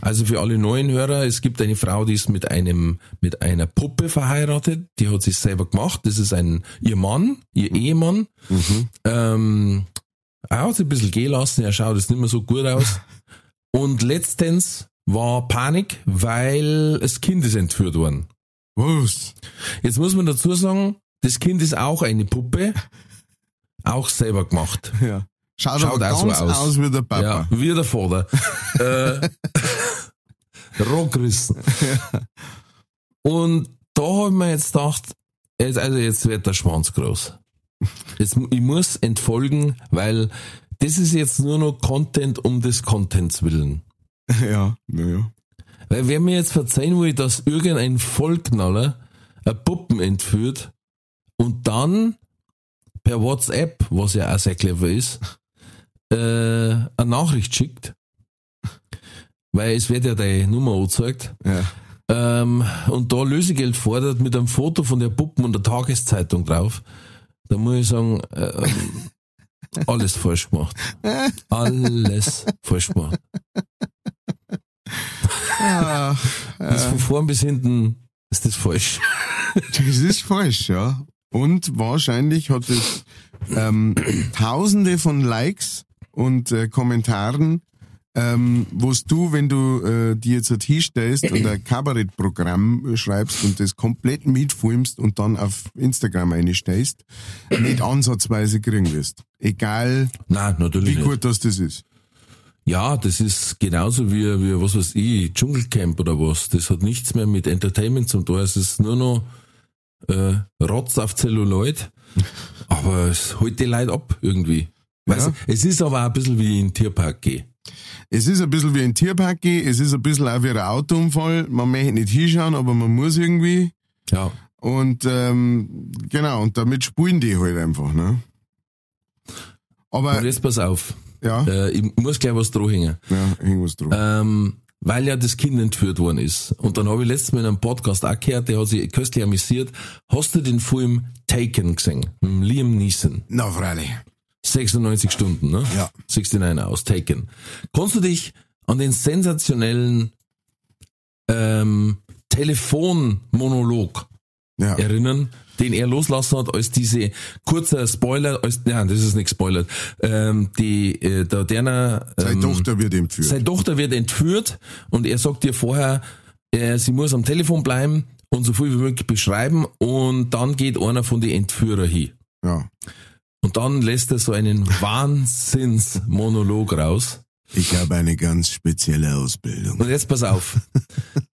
Also für alle neuen Hörer, es gibt eine Frau, die ist mit einem, mit einer Puppe verheiratet. Die hat sich selber gemacht. Das ist ein, ihr Mann, ihr Ehemann. Ähm, er hat sich ein bisschen gehen lassen. Er schaut jetzt nicht mehr so gut aus. Und letztens war Panik, weil das Kind ist entführt worden. Was? Jetzt muss man dazu sagen, das Kind ist auch eine Puppe, auch selber gemacht. Ja. Schaut, Schaut aber auch so ganz aus. aus. wie der Papa. Ja, wie der Vater. äh, rohgerissen. Und da habe ich mir jetzt gedacht, jetzt, also jetzt wird der Schwanz groß. Jetzt, ich muss entfolgen, weil das ist jetzt nur noch Content um des Contents willen. Ja, naja. Weil wer mir jetzt verzeihen will, dass irgendein Vollknaller eine Puppen entführt und dann per WhatsApp, was ja auch sehr clever ist, äh, eine Nachricht schickt, weil es wird ja deine Nummer angezeigt, Ja. ähm, und da Lösegeld fordert mit einem Foto von der Puppen und der Tageszeitung drauf, da muss ich sagen, ähm, alles falsch gemacht. Alles falsch gemacht. Ah, Das von vorn bis hinten ist das falsch. das ist falsch, ja. Und wahrscheinlich hat es ähm, tausende von Likes und äh, Kommentaren, ähm, wo's du, wenn du äh, die jetzt halt hinstellst und ein Kabarettprogramm schreibst und das komplett mitfilmst und dann auf Instagram einstellst, nicht ansatzweise kriegen wirst. Egal, Nein, natürlich wie nicht. gut das das ist. Ja, das ist genauso wie, wie, was weiß ich, Dschungelcamp oder was. Das hat nichts mehr mit Entertainment zu tun. Es ist nur noch äh, Rotz auf Zelluloid. Aber es holt die Leute ab irgendwie. Weißt Ja. du, es ist aber auch ein bisschen wie in den Tierpark gehen. Es ist ein bisschen wie ein Tierpark, gehen, es ist ein bisschen auch wie ein Autounfall. Man möchte nicht hinschauen, aber man muss irgendwie. Ja. Und ähm, genau, und damit spielen die halt einfach, ne? Aber Und jetzt pass auf. ja, Äh, ich muss gleich was dranhängen. ja, irgendwas drum. Ähm, weil ja das Kind entführt worden ist. Und dann habe ich letztes Mal in einem Podcast auch gehört, der hat sich köstlich amüsiert. Hast du den Film Taken gesehen? Mit Liam Neeson. Na, freilich. 96 Stunden, ne? Ja. 69 aus, Taken. Kannst du dich an den sensationellen ähm, Telefonmonolog Ja. erinnern, den er loslassen hat, als diese kurzer Spoiler, als, nein, das ist nicht spoilert, ähm, die, äh, der Derner, Seine ähm, Tochter wird entführt. seine Tochter wird entführt und er sagt ihr vorher, äh, sie muss am Telefon bleiben und so viel wie möglich beschreiben und dann geht einer von den Entführer hin. ja. Und dann lässt er so einen Wahnsinnsmonolog raus. Ich habe eine ganz spezielle Ausbildung. Und jetzt pass auf.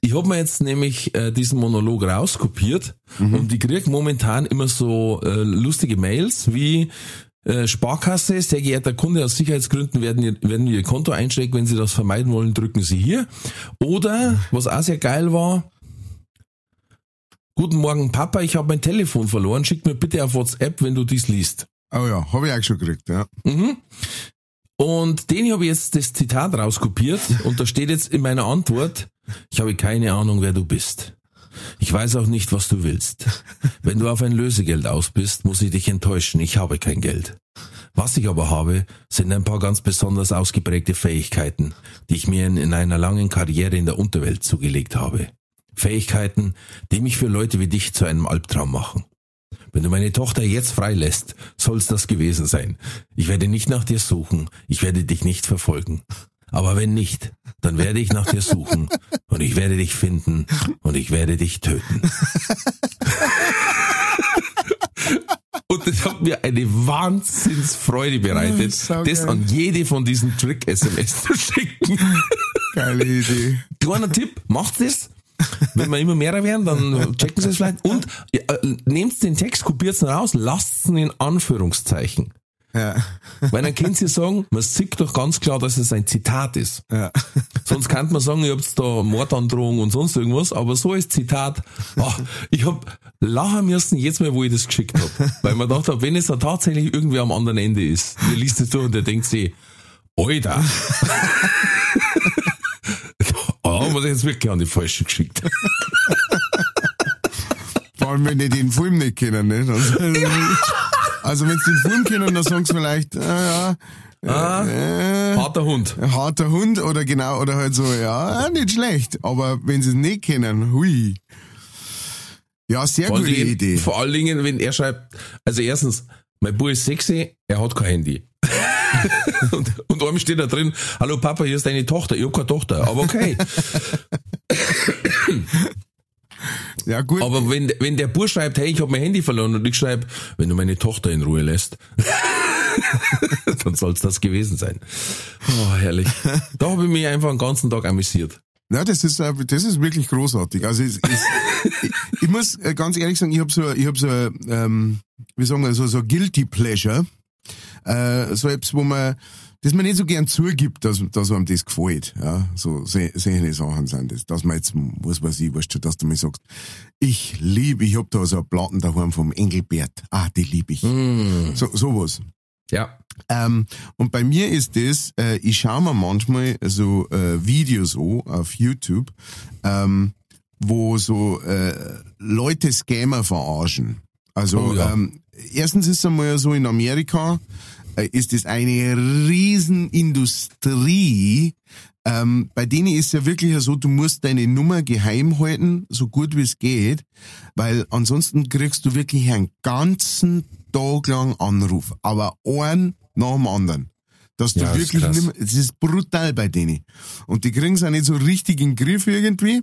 Ich habe mir jetzt nämlich äh, diesen Monolog rauskopiert und ich krieg momentan immer so äh, lustige Mails wie äh, Sparkasse, sehr geehrter Kunde, aus Sicherheitsgründen werden, ihr- werden wir Ihr Konto einschränken. Wenn Sie das vermeiden wollen, drücken Sie hier. Oder, was auch sehr geil war, Guten Morgen, Papa, ich habe mein Telefon verloren. Schick mir bitte auf WhatsApp, wenn du dies liest. Oh ja, habe ich auch schon gekriegt, ja. Mhm. Und den habe ich jetzt das Zitat rauskopiert und da steht jetzt in meiner Antwort, ich habe keine Ahnung, wer du bist. Ich weiß auch nicht, was du willst. Wenn du auf ein Lösegeld aus bist, muss ich dich enttäuschen, ich habe kein Geld. Was ich aber habe, sind ein paar ganz besonders ausgeprägte Fähigkeiten, die ich mir in, in einer langen Karriere in der Unterwelt zugelegt habe. Fähigkeiten, die mich für Leute wie dich zu einem Albtraum machen. Wenn du meine Tochter jetzt freilässt, soll's das gewesen sein. Ich werde nicht nach dir suchen, ich werde dich nicht verfolgen. Aber wenn nicht, dann werde ich nach dir suchen und ich werde dich finden und ich werde dich töten. Und das hat mir eine Wahnsinnsfreude bereitet, Sau das an jede von diesen Trick-SMS zu schicken. Geile Idee. Kleiner Tipp, macht das. Wenn wir immer mehr werden, dann checken Sie es vielleicht. Und äh, nehmt den Text, kopiert ihn raus, lasst ihn in Anführungszeichen. Ja. Weil dann können sie sagen, man sieht doch ganz klar, dass es ein Zitat ist. Ja. Sonst könnte man sagen, ihr habt da Mordandrohung und sonst irgendwas, aber so als Zitat, oh, ich hab lachen müssen jetzt mal, wo ich das geschickt hab, Weil man dachte, wenn es da tatsächlich irgendwie am anderen Ende ist, ihr liest es durch und der denkt sich, Alter. Da haben wir das jetzt wirklich an die Falsche geschickt. Vor allem, wenn die den Film nicht kennen, nicht? Also, also wenn sie den Film kennen, dann sagen sie vielleicht, ah, ja, Ah, äh, harter Hund. harter Hund oder genau, oder halt so, ja, nicht schlecht. Aber wenn sie es nicht kennen, hui. Ja, sehr Vor gute allen, Idee. Dingen, vor allen Dingen, wenn er schreibt, also erstens, mein Bub ist sexy, er hat kein Handy. und, und einem steht da drin, hallo Papa, hier ist deine Tochter. Ich hab keine Tochter, aber okay. Ja, gut. Aber wenn, wenn der Bub schreibt, hey, ich habe mein Handy verloren und ich schreibe, wenn du meine Tochter in Ruhe lässt, dann soll's das gewesen sein. Oh, herrlich. Da habe ich mich einfach den ganzen Tag amüsiert. Ja, das ist, äh, das ist wirklich großartig. Also es, es, ich, ich muss äh, ganz ehrlich sagen, ich habe so, ich habe so, ähm, wie sagen wir, so, so guilty pleasure, äh, so etwas, wo man, das man nicht so gern zugibt, dass, dass einem das gefällt. Ja, so solche Sachen sind das. Dass man jetzt, was weiß ich, weißt du, dass du mir sagst, ich liebe, ich hab da so eine Platten daheim vom Engelbert. Ah, die liebe ich. So, sowas. Ja. Ähm, und bei mir ist das, äh, ich schaue mir manchmal so äh, Videos an auf YouTube, ähm, wo so äh, Leute Scammer verarschen. Also Oh ja. ähm, erstens ist es einmal so in Amerika ist es eine Riesenindustrie. Ähm, bei denen ist ja wirklich so, du musst deine Nummer geheim halten, so gut wie es geht, weil ansonsten kriegst du wirklich einen ganzen Tag lang Anruf, aber einen nach dem anderen. Dass du Ja, ist wirklich es ist brutal bei denen. Und die kriegen es auch nicht so richtig in den Griff irgendwie.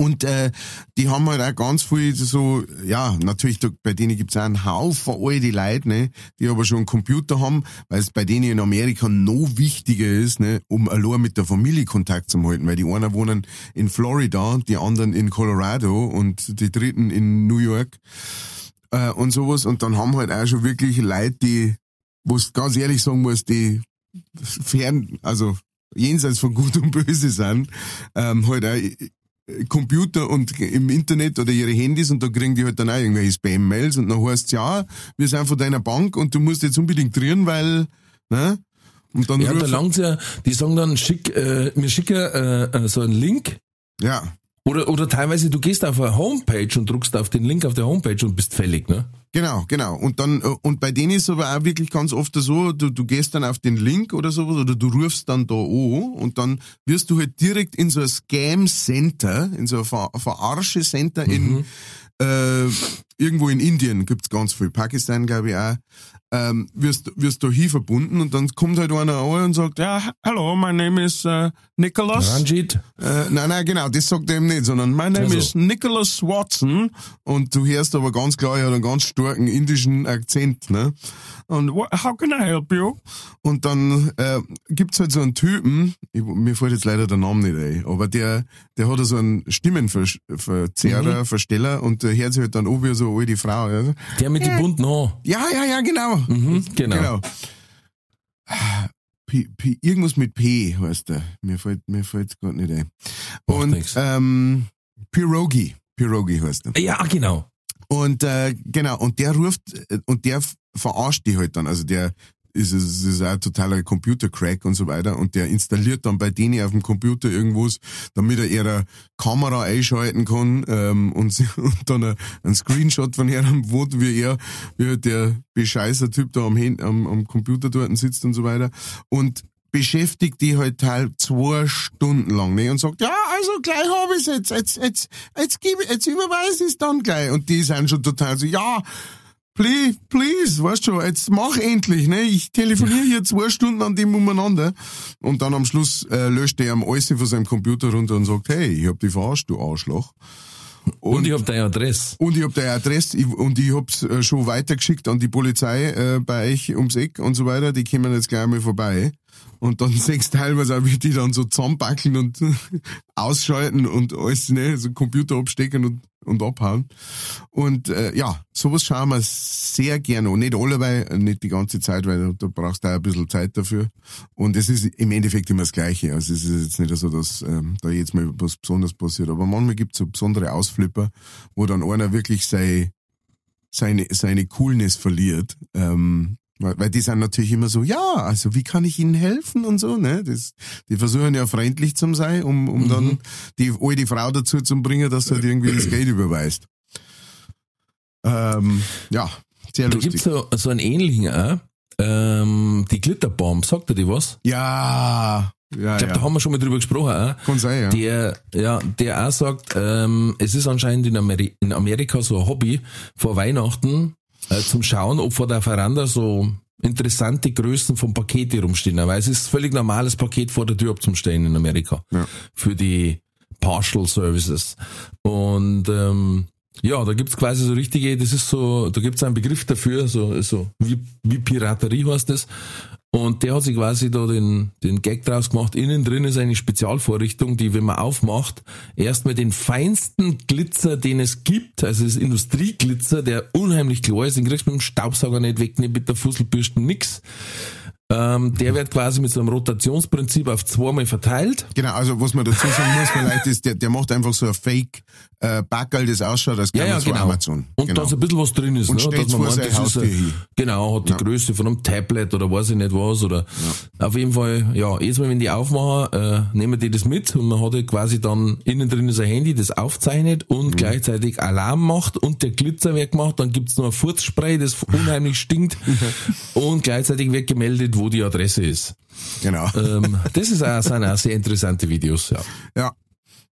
Und äh, die haben halt auch ganz viel so, ja, natürlich, da, bei denen gibt's auch einen Haufen alte Leute, ne, die aber schon einen Computer haben, weil es bei denen in Amerika noch wichtiger ist, ne, um allein mit der Familie Kontakt zu halten, weil die einen wohnen in Florida, die anderen in Colorado und die dritten in New York äh, und sowas. Und dann haben halt auch schon wirklich Leute, die, wo es ganz ehrlich sagen muss, die fern, also jenseits von Gut und Böse sind, ähm, halt auch Computer und im Internet oder ihre Handys und da kriegen die halt dann auch irgendwelche Spam-Mails und dann heißt ja, wir sind von deiner Bank und du musst jetzt unbedingt drin, weil, ne? Und dann Ja, da rufen- langt ja, die sagen dann, schick, äh, mir schicken äh, äh, so einen Link. ja, Oder, oder teilweise, du gehst auf eine Homepage und druckst auf den Link auf der Homepage und bist fällig, ne? Genau, genau. Und dann, äh, und bei denen ist es aber auch wirklich ganz oft so, du, du gehst dann auf den Link oder sowas oder du rufst dann da an und dann wirst du halt direkt in so ein Scam-Center, in so ein Ver Verarsche-Center in, äh, irgendwo in Indien gibt's ganz viel, Pakistan glaube ich auch, ähm, wirst, wirst du hier verbunden und dann kommt halt einer an und sagt, ja, hello, my name is uh, Nicholas. Ranjit? Äh, nein, nein, genau, das sagt er ihm nicht, sondern my name Also. is Nicholas Watson und du hörst aber ganz klar, er hat einen ganz starken indischen Akzent, ne? Und how can I help you? Und dann äh, gibt's halt so einen Typen, ich, mir fällt jetzt leider der Name nicht ein, aber der, der hat so einen Stimmenverzerrer, Versteller und der hört sich halt dann an wie so alte Frau. Ja, Der mit den bunten Haaren. ja, ja, ja genau. Mhm, genau. Genau. P, P, irgendwas mit P heißt der. Mir fällt mir fällt's gerade nicht ein. Und nix. ähm, Pirogi. Pirogi heißt er. Ja, genau. Und äh, genau, und der ruft äh, und der verarscht die halt dann. Also der ist, ist, ist auch totaler Computercrack und so weiter. Und der installiert dann bei denen auf dem Computer irgendwas, damit er ihre Kamera einschalten kann ähm, und, und dann ein, ein Screenshot von ihrem Wort, wie er, wie halt der bescheißer Typ da am, Hand, am, am Computer dort sitzt und so weiter. Und beschäftigt die halt halt zwei Stunden lang ne? und sagt, ja, also gleich hab ich's jetzt, jetzt, jetzt, jetzt, gib, jetzt überweise ich's dann gleich. Und die sind schon total so, ja, please, please, weißt schon, jetzt mach endlich, ne? Ich telefoniere hier zwei Stunden an dem umeinander. Und dann am Schluss äh, löscht er ihm alles von seinem Computer runter und sagt, hey, ich hab dich verarscht, du Arschloch. Und, ich hab deine Adresse. Und ich hab deine Adresse und ich hab's äh, schon weitergeschickt an die Polizei äh, bei euch ums Eck und so weiter. Die kommen jetzt gleich mal vorbei. Und dann du teilweise auch, wie die dann so zusammenbackeln und ausschalten und alles, ne, so Computer abstecken und, und abhauen. Und äh, ja, sowas schauen wir sehr gerne und nicht alle, weil, nicht die ganze Zeit, weil da brauchst du auch ein bisschen Zeit dafür. Und es ist im Endeffekt immer das Gleiche. Also es ist jetzt nicht so, dass ähm, da jetzt mal was Besonderes passiert. Aber manchmal gibt es so besondere Ausflipper, wo dann einer wirklich sei, seine, seine Coolness verliert. Ähm, weil, die sind natürlich immer so, ja, also wie kann ich Ihnen helfen und so, ne? Das, die versuchen ja freundlich zu sein, um, um dann die alte Frau dazu zu bringen, dass sie halt irgendwie das Geld überweist. Ähm, ja, sehr Da lustig. gibt's so, so einen ähnlichen auch. Ähm, die Glitterbomb, sagt er dir was? ja, ja, Ich glaube, ja. da haben wir schon mal drüber gesprochen. Auch. Kann sein, ja. Der, ja, der auch sagt, ähm, es ist anscheinend in, Ameri in Amerika so ein Hobby vor Weihnachten äh, zum Schauen, ob vor der Veranda so interessante Größen von Pakete rumstehen. Weil es ist völlig normales Paket vor der Tür abzustellen in Amerika. Ja. Für die Partial Services. Und ähm, ja, da gibt's quasi so richtige, das ist so, da gibt's einen Begriff dafür, so, so wie, wie Piraterie heißt das. Und der hat sich quasi da den, den Gag draus gemacht. Innen drin ist eine Spezialvorrichtung, die, wenn man aufmacht, erstmal den feinsten Glitzer, den es gibt, also das Industrieglitzer, der unheimlich klar ist, den kriegst du mit dem Staubsauger nicht weg, nicht mit der Fusselbürste, nix. Ähm, der wird quasi mit so einem Rotationsprinzip auf zweimal verteilt. Genau, also was man dazu sagen muss, vielleicht ist, der, der macht einfach so ein Fake äh, Backerl, das ausschaut, als Ja, käme ja, es von genau. Amazon. Und genau. da so ein bisschen was drin ist, Und ne? Dass man meint, das ist ein-. Genau, hat die Größe von einem Tablet oder weiß ich nicht was oder auf jeden Fall, ja, jedes Mal, wenn die aufmachen, äh, nehmen die das mit und man hat halt quasi dann innen drin ist ein Handy, das aufzeichnet Mhm. und gleichzeitig Alarm macht und der Glitzer wird gemacht, dann gibt's noch ein Furzspray, das unheimlich stinkt und gleichzeitig wird gemeldet, wo die Adresse ist. genau. Ähm, das ist auch, sind auch sehr interessante Videos, ja. Ja,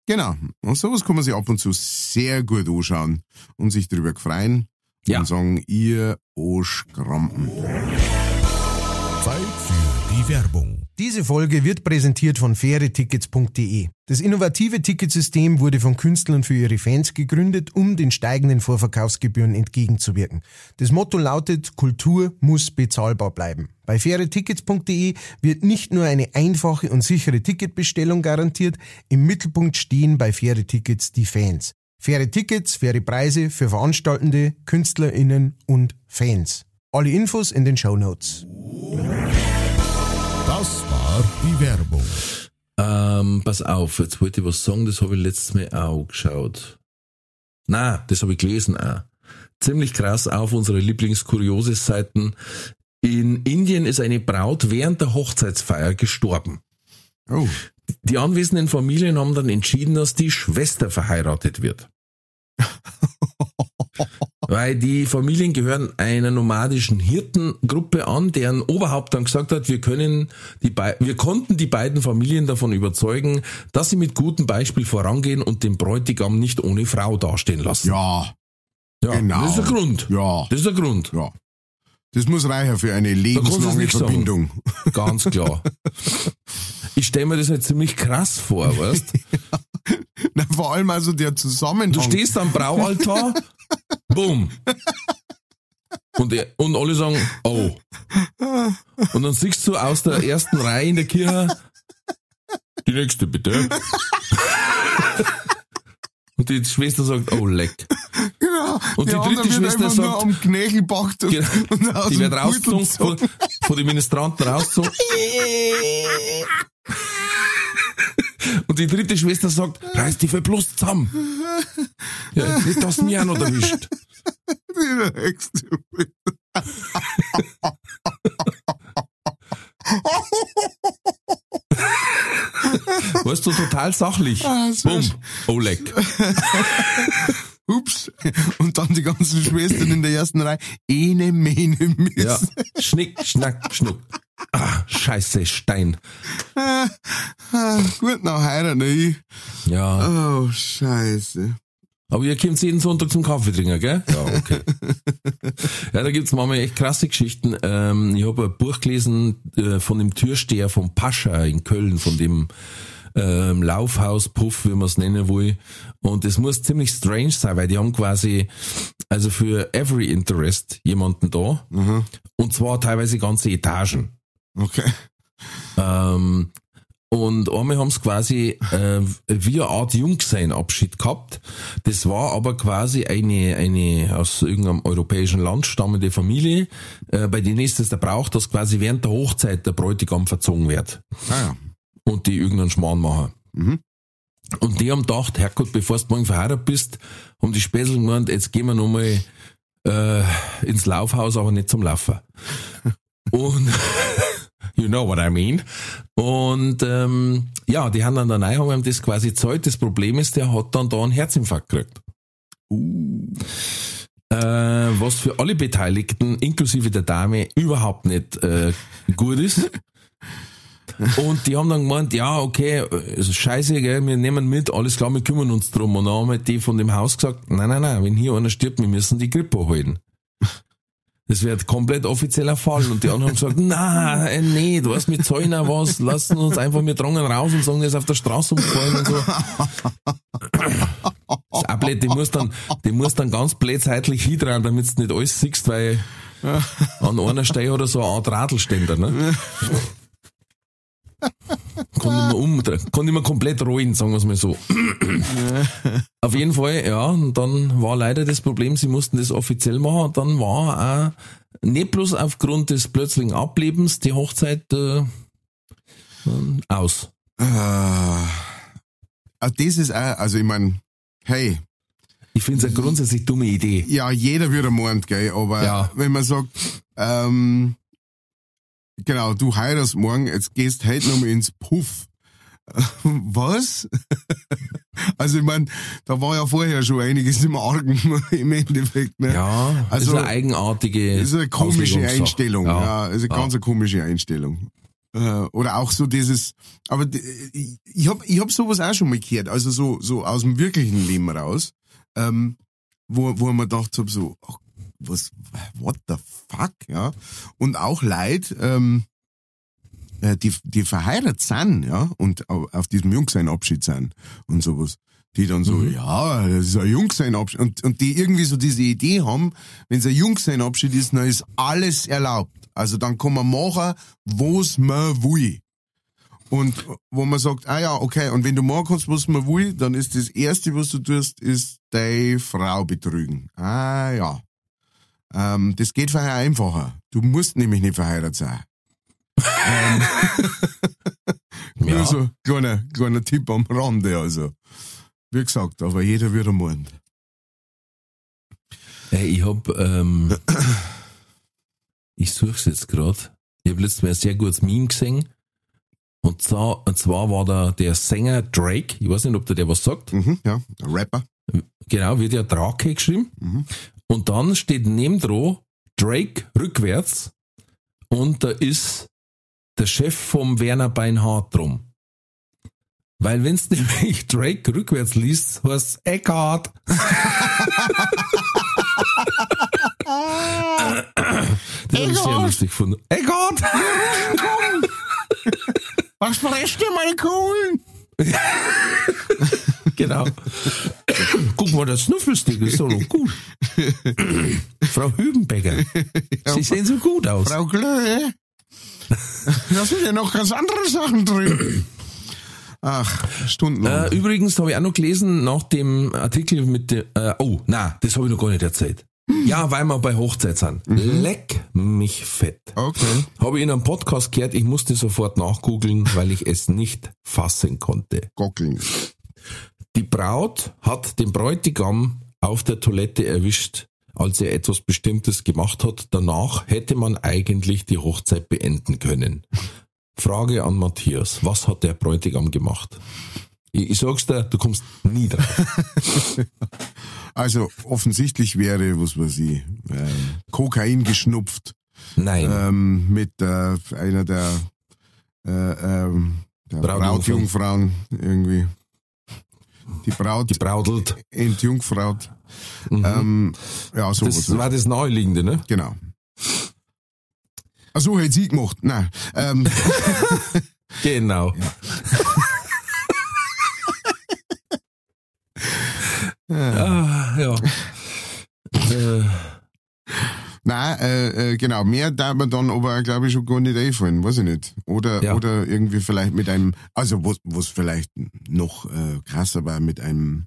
genau. Und sowas kann man sich ab und zu sehr gut anschauen und sich darüber freuen. Ja. Und sagen, ihr Oschkrampen. Zeit für die Werbung. Diese Folge wird präsentiert von fairetickets.de. Das innovative Ticketsystem wurde von Künstlern für ihre Fans gegründet, um den steigenden Vorverkaufsgebühren entgegenzuwirken. Das Motto lautet, Kultur muss bezahlbar bleiben. Bei fairetickets.de wird nicht nur eine einfache und sichere Ticketbestellung garantiert, im Mittelpunkt stehen bei faire Tickets die Fans. Faire Tickets, faire Preise für Veranstaltende, KünstlerInnen und Fans. Alle Infos in den Show Notes. Das war die Werbung. Ähm, pass auf, jetzt wollte ich was sagen, das habe ich letztes Mal auch geschaut. Na, das habe ich gelesen auch. Ziemlich krass auf unsere Lieblingskurioses-Seiten. In Indien ist eine Braut während der Hochzeitsfeier gestorben. Oh, Die anwesenden Familien haben dann entschieden, dass die Schwester verheiratet wird. Weil die Familien gehören einer nomadischen Hirtengruppe an, deren Oberhaupt dann gesagt hat, wir können die Be wir konnten die beiden Familien davon überzeugen, dass sie mit gutem Beispiel vorangehen und den Bräutigam nicht ohne Frau dastehen lassen. ja, Ja, genau. Das ist der Grund. ja, Das ist der Grund. ja. Das muss reichen für eine lebenslange nicht sagen. Verbindung. Ganz klar. Ich stelle mir das halt ziemlich krass vor, weißt? Na, vor allem also der Zusammenhang. Du stehst am Braualtar, bumm. Und, er, und alle sagen, oh. Und dann siehst du aus der ersten Reihe in der Kirche, die nächste bitte. Und die Schwester sagt, oh leck. Genau. Und die Der dritte Schwester einfach nur sagt- am Knöchel packt und, Genau. und aus Die wird rausgezogen, von, von den Ministranten rausgezogen. Und die dritte Schwester sagt, reiß die für bloß zusammen. Ja, nicht, dass mich auch noch erwischt. Die nächste. Weißt du, total sachlich. Ah, Bumm. leck. Ups. Und dann die ganzen Schwestern in der ersten Reihe. Ene, mene, miss. Ja. Schnick, schnack, schnuck. Ah, scheiße, Stein. Ah, Gut, nach heiraten, ich. Ja. Oh, scheiße. Aber ihr kommt jeden Sonntag zum Kaffee trinken, gell? Ja, okay. ja, da gibt's manchmal echt krasse Geschichten. Ähm, ich habe ein Buch gelesen äh, von dem Türsteher von Pascha in Köln, von dem ähm, Laufhauspuff, wie man es nennen will. Und es muss ziemlich strange sein, weil die haben quasi, also für every interest jemanden da. Und zwar teilweise ganze Etagen. Okay. Ähm, Und einmal haben sie quasi äh, wie eine Art Jungsein-Abschied gehabt. Das war aber quasi eine, eine aus irgendeinem europäischen Land stammende Familie. Äh, bei denen ist es der Brauch, dass quasi während der Hochzeit der Bräutigam verzogen wird. Ah ja. Und die irgendeinen Schmarrn machen. Mhm. Und die haben gedacht, Herrgott, bevor du morgen verheiratet bist, haben die Späßel gemeint, jetzt gehen wir nochmal äh, ins Laufhaus, aber nicht zum Laufen. Und you know what I mean. Und ähm, ja, die haben dann haben ihm das quasi gezahlt. Das Problem ist, der hat dann da einen Herzinfarkt gekriegt. Äh, was für alle Beteiligten, inklusive der Dame, überhaupt nicht äh, gut ist. Und die haben dann gemeint, ja, okay, also scheiße, gell, wir nehmen mit, alles klar, wir kümmern uns drum. Und dann haben halt die von dem Haus gesagt, nein, nein, nein, wenn hier einer stirbt, wir müssen die Grippe holen. Das wird komplett offizieller Fall. Und die anderen haben gesagt, na, äh, nee, du hast mit Zäunen was, lassen uns einfach, wir drangen raus und sagen, er ist auf der Straße umgefallen und so. Das ist auch blöd, die muss dann, die muss dann ganz blöd seitlich hindrehen, damit du nicht alles siehst, weil an einer Stelle oder so eine Art Radlständer, ne? Kann nicht mehr um, kann nicht mehr komplett rollen, sagen wir es mal so. Auf jeden Fall, ja, und dann war leider das Problem, sie mussten das offiziell machen, und dann war auch nicht bloß aufgrund des plötzlichen Ablebens die Hochzeit äh, aus. Äh, das ist auch, also ich mein, hey, Ich finde es eine grundsätzlich dumme Idee. ja, jeder würde meint, gell, aber Ja. wenn man sagt, ähm, genau, du heiratest morgen, jetzt gehst heute nochmal ins Puff. Was? also ich mein, da war ja vorher schon einiges im Argen im Endeffekt. Ne? Ja, Also, ist eine eigenartige Das ist eine komische. Einstellung. Ja, Ja, ist eine ganz eine komische Einstellung. Äh, Oder auch so dieses, aber ich- ich hab ich hab sowas auch schon mal gehört, also so, so aus dem wirklichen Leben raus, ähm, wo, wo gedacht hab so, ach, was, what the fuck, ja. Und auch Leute, ähm, äh, die, die verheiratet sind, ja, und au- auf diesem Jungsein-Abschied sind und sowas. Die dann so, Mhm. ja, das ist ein Jungsein-Abschied. Und, und die irgendwie so diese Idee haben, wenn es ein Jungsein-Abschied ist, dann ist alles erlaubt. Also dann kann man machen, was man will. Und wo man sagt, ah ja, okay, und wenn du machen kannst, was man will, dann ist das Erste, was du tust, ist deine Frau betrügen. Ah ja. Ähm, das geht vorher einfacher. Du musst nämlich nicht verheiratet sein. ähm, Ja. Nur so kleiner, kleiner Tipp am Rande, also. Wie gesagt, aber jeder wird am Mond. Hey, ich hab, ähm, ich such's jetzt grad. Ich hab letztes Mal ein sehr gutes Meme gesehen. Und zwar, und zwar war da der Sänger Drake, ich weiß nicht, ob der der was sagt. Mhm, ja, Rapper. Genau, wird ja Drake geschrieben. Mhm. Und dann steht neben dran Drake rückwärts und da ist der Chef vom Werner Beinhardt drum. Weil wenn's nämlich Drake rückwärts liest, heißt Eckhart. Das habe ich sehr lustig gefunden. Eckhart! Was frisst ihr, meine Kohlen? Genau. Guck mal, der Snuffelstick ist so noch gut. Frau Hübenbecker, Sie sehen so gut aus. Frau Klöhe? Da sind ja noch ganz andere Sachen drin. Ach, stundenlang. Äh, übrigens habe ich auch noch gelesen, nach dem Artikel mit dem, äh, oh, na, das habe ich noch gar nicht erzählt. Ja, weil wir bei Hochzeit sind. Leck mich fett. okay. Habe ich in einem Podcast gehört, ich musste sofort nachgoogeln, weil ich es nicht fassen konnte. Gockeln. Die Braut hat den Bräutigam auf der Toilette erwischt, als er etwas Bestimmtes gemacht hat. Danach hätte man eigentlich die Hochzeit beenden können. Frage an Matthias, was hat der Bräutigam gemacht? Ich, ich sag's dir, du kommst nie drauf. Also offensichtlich wäre, was weiß ich, ähm, Kokain geschnupft Nein. ähm, mit äh, einer der, äh, ähm, der. Brautjungfrauen irgendwie. Die Braut Gebraudelt. entjungfraut. Mhm. Ähm, ja, sowas. das war das Naheliegende, ne? Genau. Ach so, hätte sie gemacht. Nein. Ähm, Genau. ah, ja. äh, Nein, äh, äh, genau, mehr darf man dann aber, glaube ich, schon gar nicht einfallen, weiß ich nicht. Oder, Ja. oder irgendwie vielleicht mit einem, also was, was vielleicht noch äh, krasser war, mit einem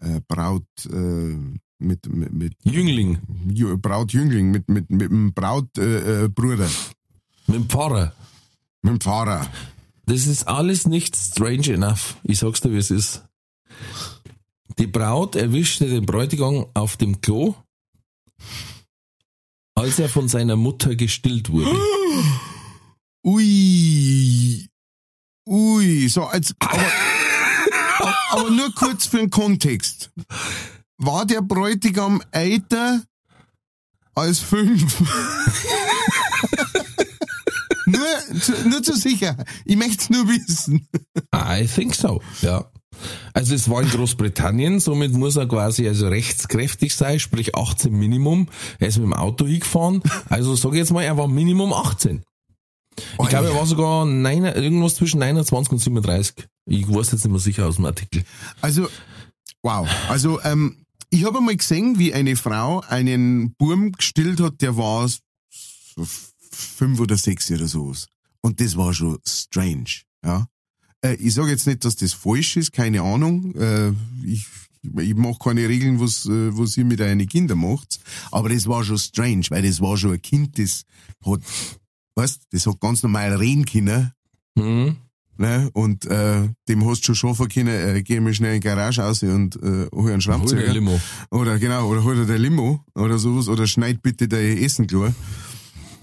äh, Braut, äh, mit, mit, mit Jüngling, Brautjüngling, mit, mit, mit dem Brautbruder, äh, Bruder, mit dem Pfarrer. mit dem Pfarrer. Das ist alles nicht strange enough. Ich sag's dir, wie es ist. Die Braut erwischte den Bräutigam auf dem Klo, als er von seiner Mutter gestillt wurde. Ui. Ui. So, als, aber, aber, nur kurz für den Kontext. War der Bräutigam älter als fünf? nur, zu, nur zur Sicherheit. Ich möchte es nur wissen. I think so, ja. Also es war in Großbritannien, somit muss er quasi also rechtskräftig sein, sprich 18 Minimum. Er ist mit dem Auto hingefahren, also ich jetzt mal, er war Minimum 18. Ich glaube, er war sogar neun, irgendwas zwischen 29 und 37. Ich weiß jetzt nicht mehr sicher aus dem Artikel. Also, wow. Also, ähm, ich habe einmal gesehen, wie eine Frau einen Burm gestillt hat, der war fünf oder sechs oder sowas. Und das war schon strange, ja. Äh, ich sage jetzt nicht, dass das falsch ist, keine Ahnung. Äh, ich ich mache keine Regeln, was, äh, was ihr mit euren Kindern macht. Aber das war schon strange, weil das war schon ein Kind, das hat, weißt, das hat ganz normal reden können. Mhm. Ne? Und äh, dem hast du schon schaffen können, äh, geh mal schnell in die Garage raus und äh, hol einen Hol Schraubzieher. ein Limo. Oder genau, oder hol dir der Limo oder sowas, oder schneid bitte dein Essen klar.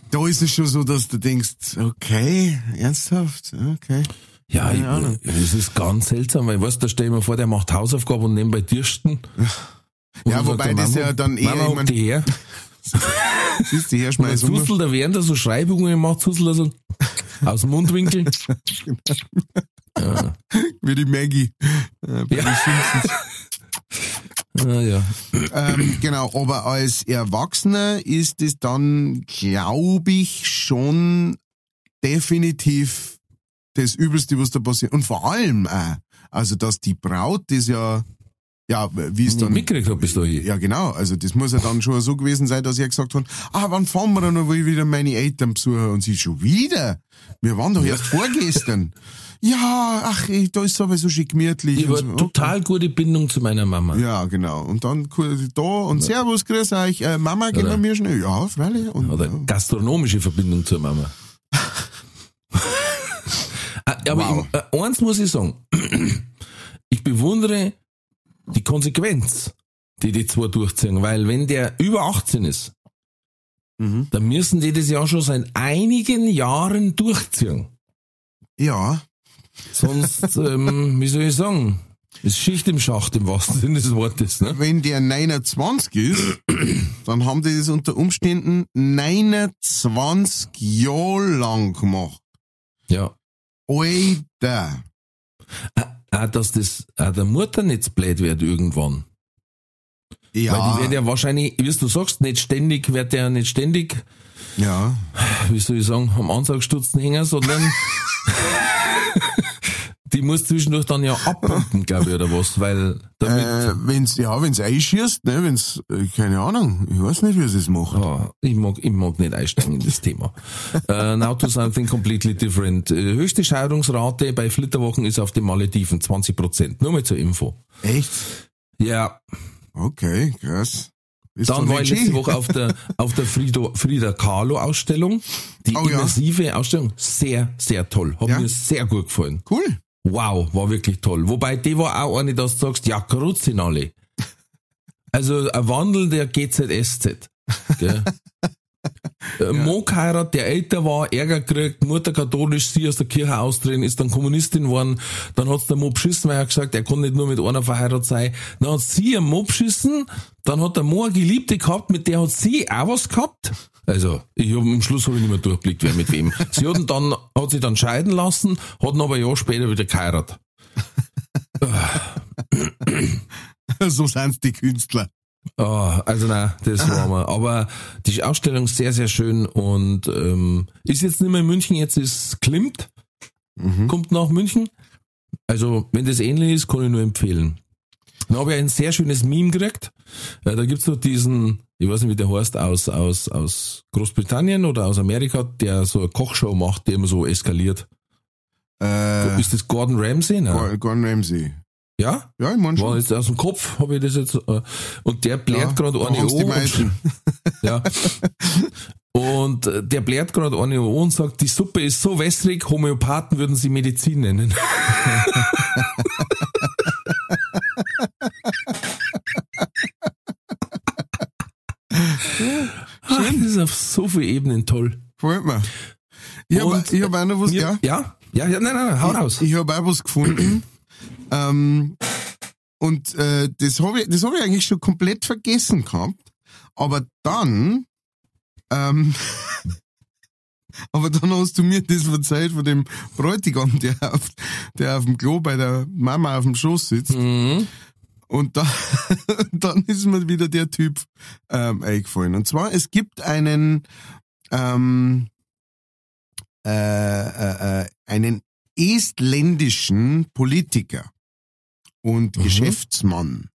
Da ist es schon so, dass du denkst, okay, ernsthaft, okay. Ja, ich, das ist ganz seltsam, weil weißt, da stell ich mir vor, der macht Hausaufgaben und nebenbei Dürsten. Und Ja, wobei das Mama, ja dann eher, Mama, ich die her. Siehst du, Und herschmeiß dann um. zuselt er, während er so Schreibungen macht, zuselt er so aus dem Mundwinkel. ja. Wie die Maggie. Äh, bei Ja. Ah, ja. ähm, genau, aber als Erwachsener ist es dann, glaube ich, schon definitiv das Übelste, was da passiert. Und vor allem auch, also dass die Braut das ja, ja, wie es dann... mitgekriegt hab bis dahin. Ja, genau. Also das muss ja dann schon so gewesen sein, dass er gesagt hat, ah, wann fahren wir dann noch wieder meine Eltern besuchen? Und sie schon wieder? Wir waren doch erst vorgestern. Ja, ach, ey, da ist es aber so schön gemütlich. Ich war so. total gute Bindung zu meiner Mama. Ja, genau. Und dann da und Servus, grüß euch. Äh, Mama, gehen wir mir schnell. Ja, freilich. Und, Oder ja. gastronomische Verbindung zur Mama. Aber Wow. ich, äh, eins muss ich sagen. Ich bewundere die Konsequenz, die die zwei durchziehen, weil wenn der über 18 ist, Mhm. dann müssen die das ja schon seit einigen Jahren durchziehen. ja, Sonst, ähm, wie soll ich sagen, ist Schicht im Schacht im wahrsten Sinne des Wortes. Ne? wenn der 29 ist, dann haben die das unter Umständen 29 Jahre lang gemacht. Ja. Alter. Auch, dass das auch der Mutter nicht zu blöd wird irgendwann. Ja. Weil die wird ja wahrscheinlich, wie du sagst, nicht ständig, wird der nicht ständig, ja. wie soll ich sagen, am Ansaugstutzen hängen, sondern die muss zwischendurch dann ja abpumpen, glaube ich, oder was, weil damit, Äh, wenn's, ja, wenn's einschießt, ne, wenn's, äh, keine Ahnung, ich weiß nicht, wie sie es macht. Ah, ich mag, ich mag nicht einsteigen in das Thema. uh, now to something completely different. Äh, höchste Scheidungsrate bei Flitterwochen ist auf den Malediven 20 Prozent. Nur mal zur Info. Echt? Ja, Okay, krass. Ist dann war ich letzte. Woche auf der, auf der Frido, Frida Kahlo Ausstellung. Die Oh ja. immersive Ausstellung. Sehr, sehr toll. Hat Ja. mir sehr gut gefallen. Cool. Wow, war wirklich toll. Wobei, die war auch eine, dass du sagst, ja, Karutzin alle. Also, ein Wandel der GZSZ. Gell? ja. Mo geheiratet, der älter war, Ärger gekriegt, Mutter katholisch, sie aus der Kirche austreten, ist dann Kommunistin geworden, dann hat's der Mo beschissen, weil er gesagt, er kann nicht nur mit einer verheiratet sein. Dann hat sie einen Mo beschissen, dann hat der Mo eine Geliebte gehabt, mit der hat sie auch was gehabt. Also, ich hab, am Schluss habe ich nicht mehr durchblickt, wer mit wem. Sie hat, ihn dann, hat sich dann scheiden lassen, hat ihn aber ein Jahr später wieder geheiratet. so sind's die Künstler. Ah, also nein, das war mal. Aber die Ausstellung ist sehr, sehr schön und ähm, ist jetzt nicht mehr in München, jetzt ist Klimt, Mhm. kommt nach München. Also, wenn das ähnlich ist, kann ich nur empfehlen. Dann habe ich ein sehr schönes Meme gekriegt. Äh, Da gibt's noch diesen, ich weiß nicht, wie der heißt, aus, aus, aus Großbritannien oder aus Amerika, der so eine Kochshow macht, der immer so eskaliert. Äh, Ist das Gordon Ramsay? Ne? Gordon Ramsay. Ja? Ja, ich mein War schon. jetzt aus dem Kopf, habe ich das jetzt. Äh, und der bläht Ja, gerade eine die meisten. Und, ja. Und äh, der bläht gerade eine an und sagt, die Suppe ist so wässrig, Homöopathen würden sie Medizin nennen. Ach, das ist auf so vielen Ebenen toll. Gefällt mir. Ich habe ich hab auch noch was, Mir- ja. ja? Ja, ja, nein, nein, hau raus. Ich habe auch was gefunden. ähm, und äh, das habe ich, das hab ich eigentlich schon komplett vergessen gehabt. Aber dann, ähm, aber dann hast du mir das erzählt von dem Bräutigam, der auf, der auf dem Klo bei der Mama auf dem Schoß sitzt. Mhm. Und da, dann ist mir wieder der Typ ähm, eingefallen. Und zwar, es gibt einen, ähm, äh, äh, äh, einen estländischen Politiker und Mhm. Geschäftsmann.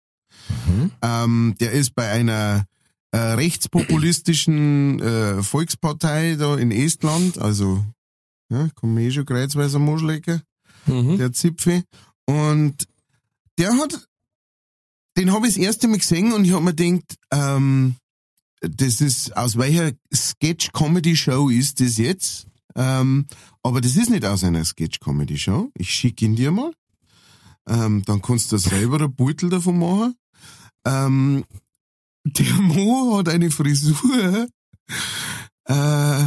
Mhm. Ähm, der ist bei einer äh, rechtspopulistischen äh, Volkspartei da in Estland, also ja, kann man eh schon kreuzweise Moschlecker Mhm. der Zipfel. Und der hat, den habe ich das erste Mal gesehen und ich habe mir gedacht, ähm, das ist, aus welcher Sketch-Comedy-Show ist das jetzt? Ähm, aber das ist nicht aus einer Sketch-Comedy-Show. Ich schicke ihn dir mal. Ähm, dann kannst du selber ein Beutel davon machen. Ähm, der Mo hat eine Frisur, äh,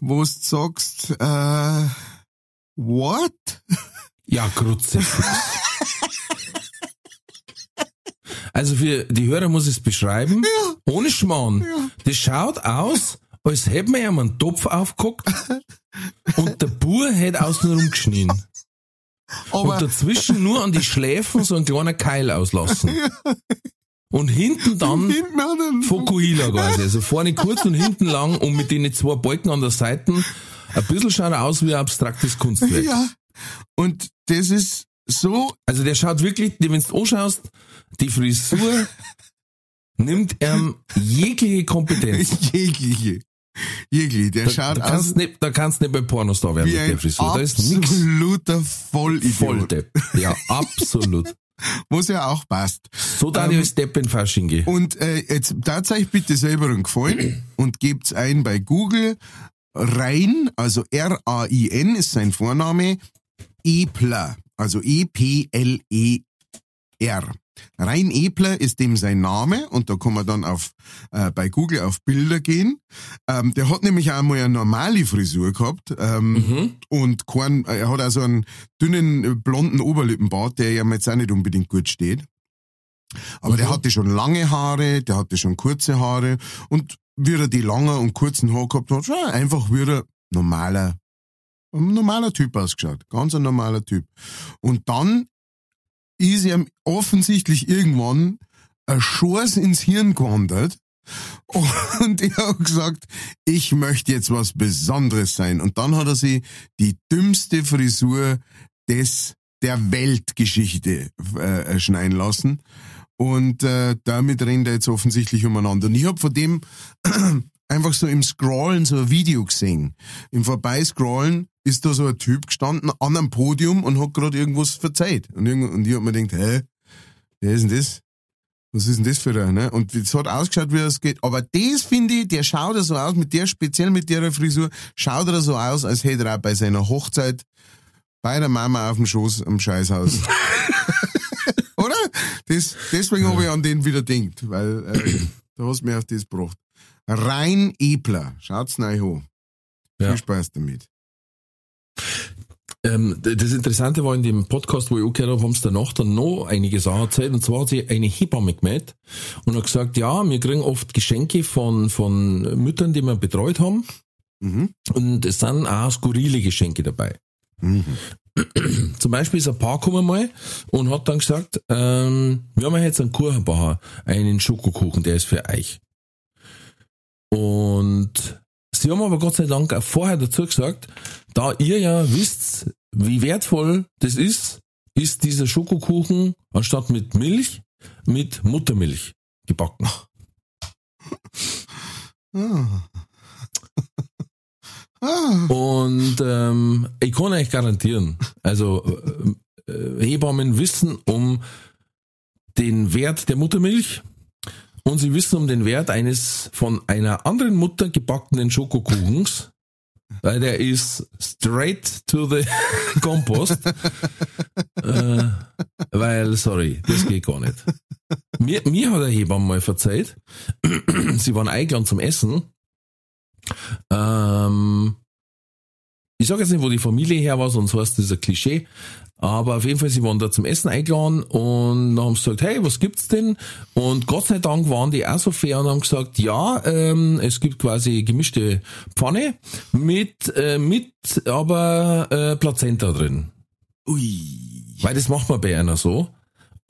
wo du sagst, äh, what? Ja, Kruzifix. Also für die Hörer muss ich es beschreiben. Ohne Schmarrn. Das schaut aus, als hätte man ihm einen Topf aufgeguckt und der Bur hätte außenrum geschnien. Aber Und dazwischen nur an die Schläfen so ein kleiner Keil auslassen. Und hinten dann Fokuhila quasi. Also vorne kurz und hinten lang und mit den zwei Balken an der Seite. Ein bisschen schaut er aus wie ein abstraktes Kunstwerk. Ja. Und das ist so, Also der schaut wirklich, wenn du anschaust, die Frisur nimmt ihm jegliche Kompetenz. jegliche. Jegliche. Der Da, schaut da, aus kannst nicht, da kannst nicht bei Pornostar werden mit der Frisur. Da ist nix absoluter Vollidiot. Volldepp. Ja, absolut. Was ja auch passt. So da Ähm, als Depp in Fasching gehen. Und äh, jetzt tatsächlich bitte selber einen Gefallen und gebt's ein bei Google. Rein, also R-A-I-N ist sein Vorname, Epler, also E-P-L-E-R. Rein Epler ist dem sein Name und da kann man dann auf äh, bei Google auf Bilder gehen. Ähm, der hat nämlich auch mal eine normale Frisur gehabt ähm, Mhm. und kein, er hat auch so einen dünnen blonden Oberlippenbart, der ja jetzt auch nicht unbedingt gut steht. Aber der Mhm. hatte schon lange Haare, der hatte schon kurze Haare und wie er die langen und kurzen Haare gehabt hat, schon einfach wie ein normaler, ein normaler Typ ausgeschaut. Ganz ein normaler Typ. Und dann ist ihm offensichtlich irgendwann ein Schors ins Hirn gewandert und er hat gesagt, ich möchte jetzt was Besonderes sein. Und dann hat er sich die dümmste Frisur des der Weltgeschichte äh, schneiden lassen. Und äh, damit rennt er jetzt offensichtlich umeinander. Und ich habe von dem einfach so im Scrollen so ein Video gesehen. Im Vorbeiscrollen ist da so ein Typ gestanden an einem Podium und hat gerade irgendwas verzeiht. Und, irgend, und ich hab mir gedacht, hä, wer ist denn das? Was ist denn das für ein, ne? Und es hat ausgeschaut, wie es geht. Aber das finde ich, der schaut er so aus, mit der, speziell mit der Frisur, schaut er so aus, als hätte er auch bei seiner Hochzeit bei der Mama auf dem Schoß am Scheißhaus. Oder? Das, deswegen habe ich an den wieder denkt, weil äh, da hast du mir auf das gebracht. Rein Epler. Schaut's neu an. Ja. Viel Spaß damit. Ähm, das Interessante war in dem Podcast, wo ich auch gehört habe, haben sie danach dann noch einige Sachen erzählt. Und zwar hat sie eine Hebamme gemeldet und hat gesagt, ja, wir kriegen oft Geschenke von, von Müttern, die wir betreut haben. Mhm. Und es sind auch skurrile Geschenke dabei. Mhm. Zum Beispiel ist ein Paar gekommen mal und hat dann gesagt, ähm, wir haben jetzt einen Kuchenbacher, einen Schokokuchen, der ist für euch. Und sie haben aber Gott sei Dank auch vorher dazu gesagt, da ihr ja wisst, wie wertvoll das ist, ist dieser Schokokuchen anstatt mit Milch mit Muttermilch gebacken. Ah. Und ähm, ich kann euch garantieren, also äh, Hebammen wissen um den Wert der Muttermilch und sie wissen um den Wert eines von einer anderen Mutter gebackenen Schokokuchens, weil der ist straight to the Compost. äh, weil, sorry, das geht gar nicht. Mir, mir hat der Hebamme mal verzeiht, sie waren eingeladen zum Essen. Ähm, ich sage jetzt nicht, wo die Familie her war, sonst heißt das ein Klischee. Aber auf jeden Fall, sie waren da zum Essen eingeladen und dann haben sie gesagt, hey, was gibt's denn? Und Gott sei Dank waren die auch so fair und haben gesagt, ja, ähm, es gibt quasi gemischte Pfanne mit, äh, mit aber äh, Plazenta drin. Ui. Weil das macht man bei einer so.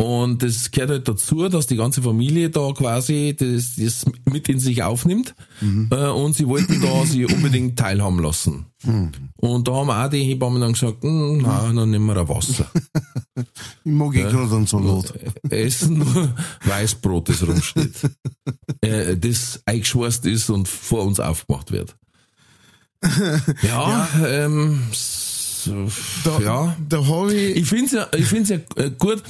Und das gehört halt dazu, dass die ganze Familie da quasi das, das mit in sich aufnimmt. Mhm. Äh, und sie wollten da sie unbedingt teilhaben lassen. Mhm. Und da haben auch die Hebammen dann gesagt, hm, nein, dann nehmen wir ein Wasser. ich mag eh gerade einen Salat. Essen nur Weißbrot, das rumsteht. äh, das eingeschweißt ist und vor uns aufgemacht wird. ja, ja. Ähm, da, ja. Da habe ich. Ich finde es ja, ich find's ja äh, gut,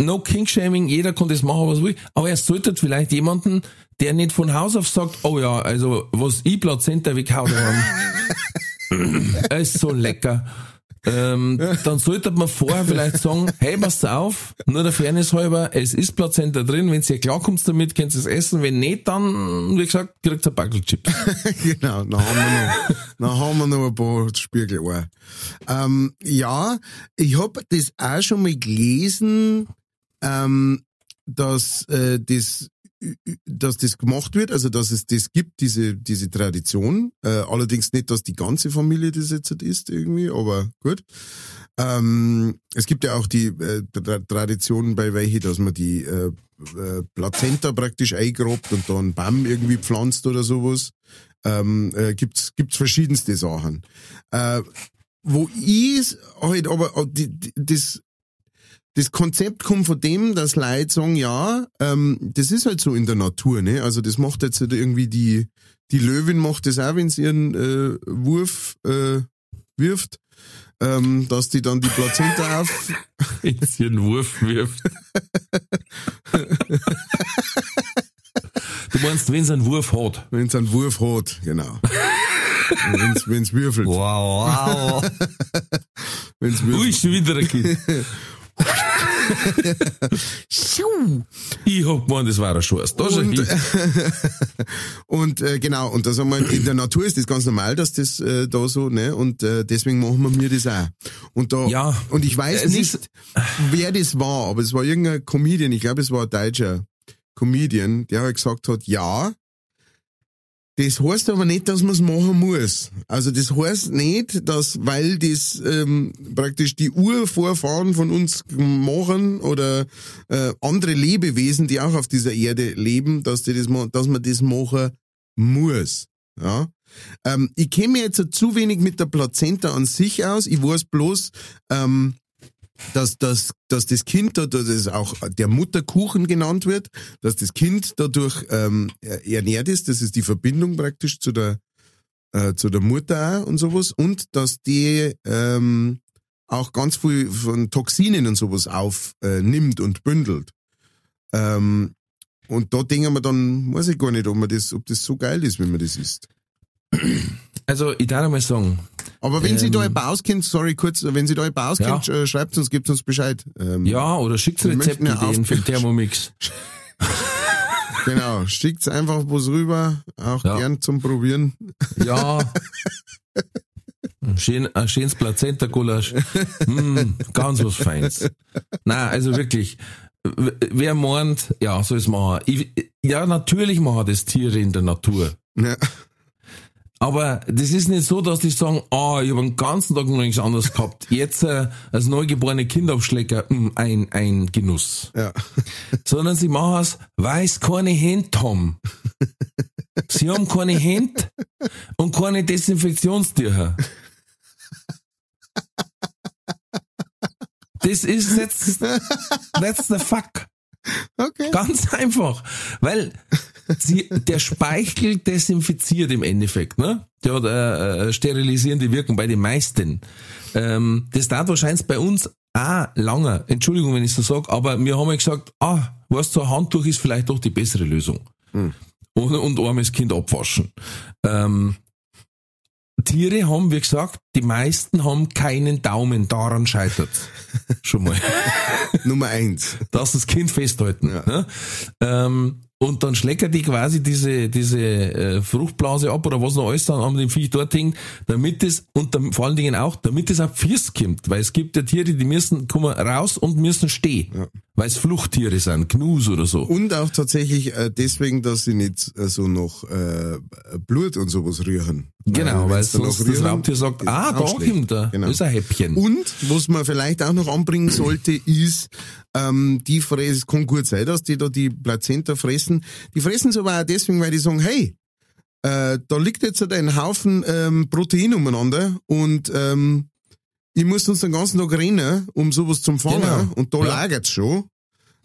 no King-Shaming, jeder kann das machen, was will, aber er sollte vielleicht jemanden, der nicht von Haus auf sagt, oh ja, also was ich Plazenta weghauen haben, ist so lecker ähm, dann sollte man vorher vielleicht sagen, hey, passt auf, nur der Fairness halber, es ist Plazenta drin, wenn ihr klarkommt damit, könnt ihr es essen, wenn nicht, dann, wie gesagt, kriegt ihr ein Backel Chips. genau, dann haben wir noch, dann haben wir noch ein paar Spiegel ähm, Ja, ich habe das auch schon mal gelesen, ähm, dass äh, das dass das gemacht wird, also dass es das gibt, diese, diese Tradition. Äh, allerdings nicht, dass die ganze Familie das jetzt ist irgendwie, aber gut. Ähm, es gibt ja auch die äh, Tradition bei welche, dass man die äh, äh, Plazenta praktisch eingrabt und dann Baum irgendwie pflanzt oder sowas. Ähm, äh, gibt's gibt's verschiedenste Sachen. Äh, wo ich halt aber die, die, das das Konzept kommt von dem, dass Leute sagen, ja, ähm, das ist halt so in der Natur, ne? Also das macht jetzt halt irgendwie die, die Löwin macht das auch, wenn sie ihren äh, Wurf äh, wirft, ähm, dass die dann die Plazenta auf... wenn sie ihren Wurf wirft. du meinst, wenn sie einen Wurf hat? Wenn sie einen Wurf hat, genau. wenn es würfelt. Wow, wow. wenn's würfelt. Ui, schon wieder ein Kind. Ich hab gemeint, das war ein Schuss. Da und, und äh, genau, und da sagen wir, in der Natur ist das ganz normal, dass das äh, da so, ne? Und äh, deswegen machen wir mir das auch. Und da, ja, und ich weiß nicht, wer das war, aber es war irgendein Comedian, ich glaube, es war ein deutscher Comedian, der halt gesagt hat, ja, das heißt aber nicht, dass man es machen muss. Also das heißt nicht, dass, weil das ähm, praktisch die Urvorfahren von uns machen oder äh, andere Lebewesen, die auch auf dieser Erde leben, dass, die das, dass man das machen muss. Ja? Ähm, ich kenne mir jetzt zu wenig mit der Plazenta an sich aus. Ich weiß bloß, ähm, dass, dass, dass das Kind, dass es auch der Mutterkuchen genannt wird, dass das Kind dadurch ähm, ernährt ist, das ist die Verbindung praktisch zu der, äh, zu der Mutter auch und sowas, und dass die ähm, auch ganz viel von Toxinen und sowas aufnimmt äh, und bündelt. Ähm, und da denken wir dann, weiß ich gar nicht, ob, man das, ob das so geil ist, wenn man das isst. Also, ich darf einmal sagen. Aber wenn ähm, Sie da ein auskennt, sorry kurz, wenn Sie da ein auskennt, ja. Äh, schreibt uns, gibt uns Bescheid. Ähm, ja, oder schickt Rezeptideen für den Thermomix. genau, schickt's einfach was rüber, auch ja. gern zum Probieren. Ja. Schön, ein schönes Plazenta-Gulasch. Mm, ganz was Feins. Nein, also wirklich, wer meint, ja, so ist. Ich, ja, natürlich machen das Tiere in der Natur. Ja. Aber das ist nicht so, dass die sagen, ah, oh, ich habe den ganzen Tag noch nichts anderes gehabt. Jetzt äh, als neugeborene Kindabschlecker, mh, hm, ein, ein Genuss. Ja. Sondern sie machen es, weil sie keine Hände haben. Sie haben keine Hände und keine Desinfektionstücher. Das ist jetzt, that's the fuck. Okay. Ganz einfach. Weil sie, der Speichel desinfiziert im Endeffekt, ne? Der hat äh, äh, sterilisierende Wirkung bei den meisten. Ähm, das dauert wahrscheinlich bei uns auch langer. Entschuldigung, wenn ich so sage, aber wir haben ja gesagt, ah, was so ein Handtuch ist vielleicht doch die bessere Lösung. Und, und armes Kind abwaschen. Ähm, Tiere haben, wie gesagt, die meisten haben keinen Daumen, daran scheitert Schon mal. Nummer eins. dass das Kind festhalten. Ne? Ähm, und dann schleckert die quasi diese, diese äh, Fruchtblase ab oder was noch alles dann an dem Viech dort hängt, damit es, und dann, vor allen Dingen auch, damit es auf Fies kommt. Weil es gibt ja Tiere, die müssen, kommen raus und müssen stehen. Weil es Fluchttiere sind, Gnus oder so. Und auch tatsächlich äh, deswegen, dass sie nicht äh, so noch äh, Blut und sowas rühren. genau, weil sonst noch das rühren, Raubtier sagt, ah, da kommt er, Genau. das ist ein Häppchen. Und was man vielleicht auch noch anbringen sollte, ist, ähm, die fressen, es kann gut sein, dass die da die Plazenta fressen. Die fressen es aber auch deswegen, weil die sagen, hey, äh, da liegt jetzt ein Haufen ähm, Protein umeinander und ähm, ich muss uns den ganzen Tag rennen, um sowas zu fangen. Genau. Und da Ja. lagert's schon.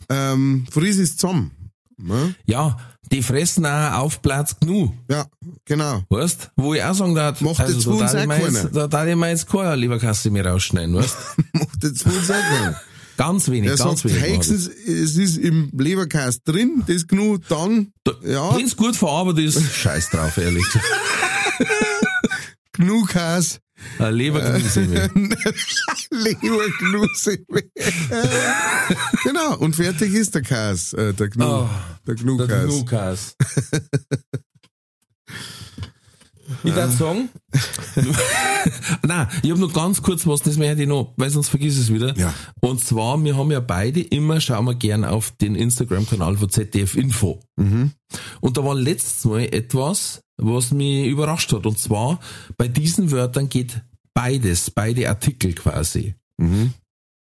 Ähm, friss es zusammen. Ne? Ja, die fressen auch auf Platz genug. Ja, genau. Weißt? Wo ich auch sagen darf, Macht also jetzt da uns darf ich auch jetzt, keiner. da darf ich mir jetzt keine Leberkasse mehr rausschneiden, weißt? Macht jetzt voll Sinn. Ganz wenig, Er ganz sagt, wenig. höchstens, es ist im Leberkast drin, das genug, dann, ja, Wenn es gut verarbeitet ist, scheiß drauf, ehrlich. genug Kas, Ein Leberknuse. Leberknuse. genau, und fertig ist der Kas, äh, der Gnu, Oh, der Gnu-Kas. Ich darf sagen, nein, ich habe noch ganz kurz was, das möchte ich noch, weil sonst vergiss es wieder. Ja. Und zwar, wir haben ja beide immer, schauen wir gern auf den Instagram-Kanal von ZDF Info. Und da war letztes Mal etwas, was mich überrascht hat. Und zwar, bei diesen Wörtern geht beides, beide Artikel quasi.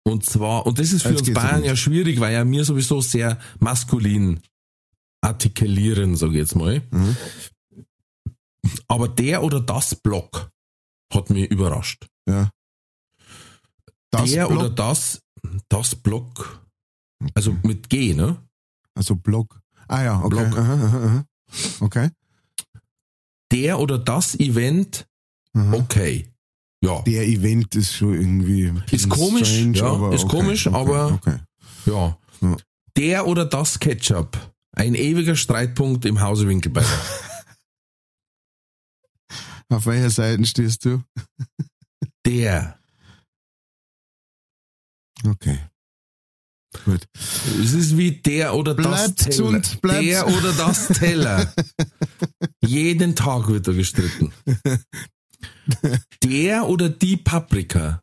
Und zwar, und das ist für Jetzt uns Bayern ja schwierig, weil ja wir sowieso sehr maskulin artikulieren, sage ich jetzt mal. Aber der oder das Block hat mich überrascht. Ja. Das der Block, oder das, das Block, also mit G, ne? also Block. Ah ja, okay. Block. Aha, aha, aha. Okay. Der oder das Event, Aha. okay. Ja, Der Event ist schon irgendwie bisschen komisch, ja, aber ist komisch, okay, aber- Okay. ja. Ja. Der oder das Ketchup, ein ewiger Streitpunkt im Hause Winkelbeiner. Auf welcher Seite stehst du? Der. Okay. Gut. Es ist wie der oder das Bleibt Teller. gesund, bleibt- Der oder das Teller. Jeden Tag wird er gestritten. Der oder die Paprika.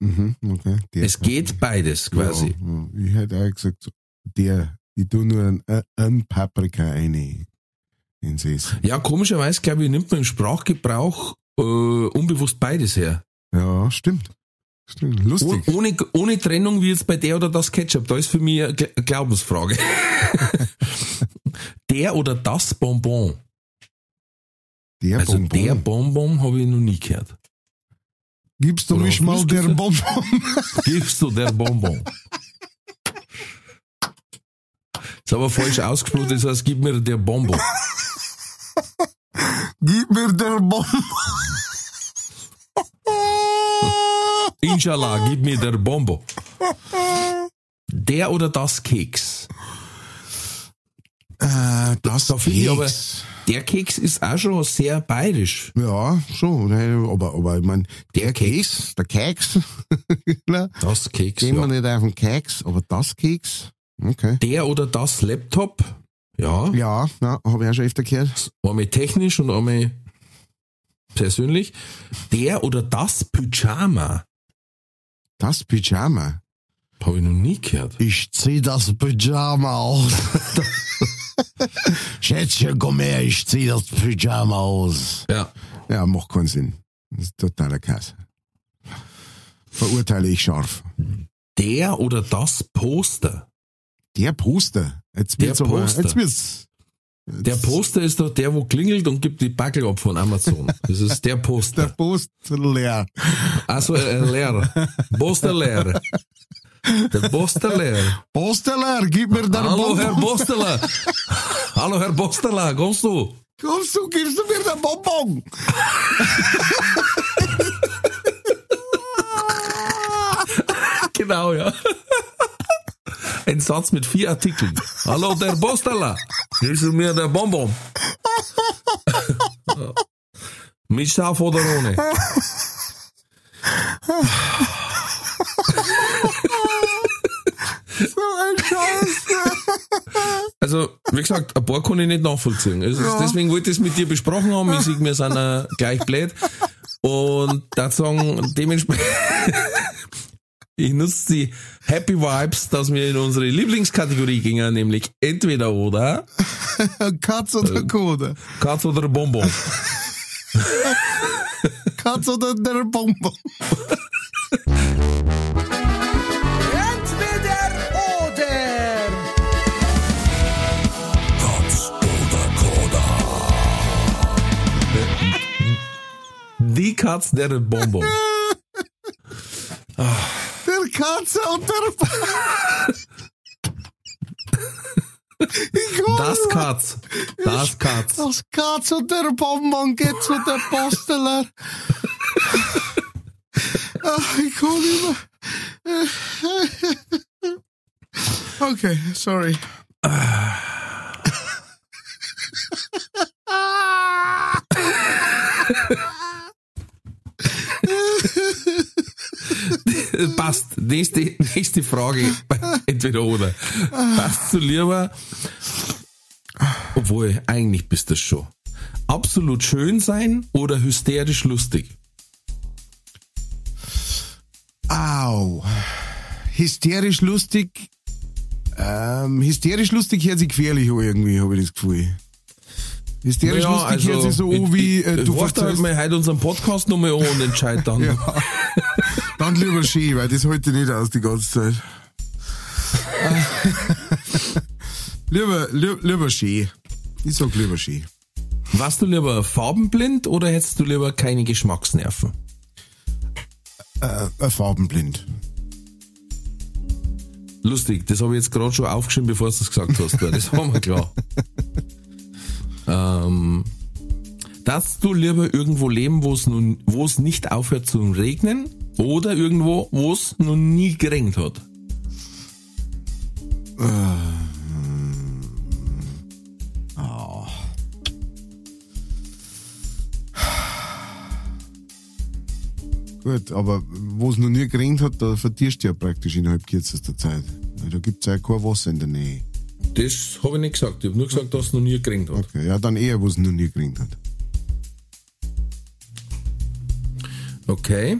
Mhm, okay. Der Es geht beides quasi. Ja. Ich hätte auch gesagt, der, ich tu nur ein, ein Paprika eine ins Essen. Ja, komischerweise, glaube ich, nimmt man im Sprachgebrauch äh, unbewusst beides her. Ja, stimmt. Stimmt. Oh, Lustig. ohne, ohne Trennung wie jetzt bei der oder das Ketchup. Da ist für mich eine Gl- Glaubensfrage. der oder das Bonbon. Der Also Bonbon. der Bonbon habe ich noch nie gehört. Gibst du Oder mich mal der? Bonbon? Gibst du der Bonbon? Ist aber falsch ausgesprochen, das heißt, gib mir der Bonbon. Gib mir der Bonbon. Inshallah, gib mir der Bonbon. Der oder das Keks. Äh, das Da finde ich aber, Keks. der Keks ist auch schon sehr bayerisch. Ja, schon. ne, Aber, aber ich mein, der, Der Keks, der Keks. Das Keks, Gehen wir ja. nicht auf den Keks, aber das Keks, okay. Der oder das Laptop. Ja, Ja, ja habe ich auch schon öfter gehört. einmal technisch und einmal persönlich. Der oder das Pyjama. Das Pyjama. Habe ich noch nie gehört. Ich zieh das Pyjama aus. Schätzchen, komm her, ich zieh das Pyjama aus. Ja. Ja, macht keinen Sinn. Das ist totaler Kass. Verurteile ich scharf. Der oder das Poster. Der Poster. Jetzt Der wird's aber, Poster. jetzt wird's, Der Poster ist doch der, wo klingelt und gibt die Backel ab von Amazon. Das ist der Der Poster. Post leer. Also äh, leer. Poster leer. Der Poster leer. Posteler, gib mir den Hallo Bonbon. Herr Posterler. Hallo Herr Posterler, kommst du? Kommst du, gibst du mir den Bonbon? Genau, ja. Ein Satz mit vier Artikeln. Hallo, der Postala. Gibst du mir der Bonbon? Mit Schaf oder ohne? So ein Scheiß. Also, wie gesagt, ein paar kann ich nicht nachvollziehen. Also, Deswegen wollte ich es mit dir besprochen haben. Ich sehe, wir sind äh, gleich blöd. Und da sagen, dementsprechend, ich nutze die Happy Vibes, dass wir in unsere Lieblingskategorie gingen, nämlich entweder oder, Katz oder Kode? Katz oder Bonbon. Katz oder der Bonbon? Entweder oder. Die Katz, der Bonbon. Der Katze und der Ich komm Das. Katz. Das Katz. Das Katz und der Bonbon geht zu der Posteler. Ach, ich komm nicht mehr. Okay, sorry. Passt. Nächste, nächste Frage. Entweder oder. Passt du lieber, obwohl, eigentlich bist du es schon. Absolut schön sein oder hysterisch lustig? Au. Hysterisch lustig. Ähm, hysterisch lustig hört sich gefährlich an irgendwie, habe ich das Gefühl. Hysterisch lustig hört sich so an wie, äh, du Warte halt verzeihst. mal heute unseren Podcast nochmal an und entscheid dann. Ja. Dann lieber schön, weil das ich nicht aus die ganze Zeit. lieber, lieber, lieber schön. Ich sag lieber schön. Warst du lieber farbenblind oder hättest du lieber keine Geschmacksnerven? Äh, äh, farbenblind. Lustig, das habe ich jetzt gerade schon aufgeschrieben, bevor du das gesagt hast. Das haben wir klar. Ähm, darfst du lieber irgendwo leben, wo es nun, wo es nicht aufhört zu regnen, oder irgendwo, wo es noch nie geregnet hat? Gut, aber wo es noch nie geregnet hat, da vertierst du ja praktisch innerhalb kürzester Zeit. Da gibt es ja kein Wasser in der Nähe. Das habe ich nicht gesagt. Ich habe nur gesagt, dass es noch nie geregnet hat. Okay, ja, dann eher, wo es noch nie geregnet hat. Okay.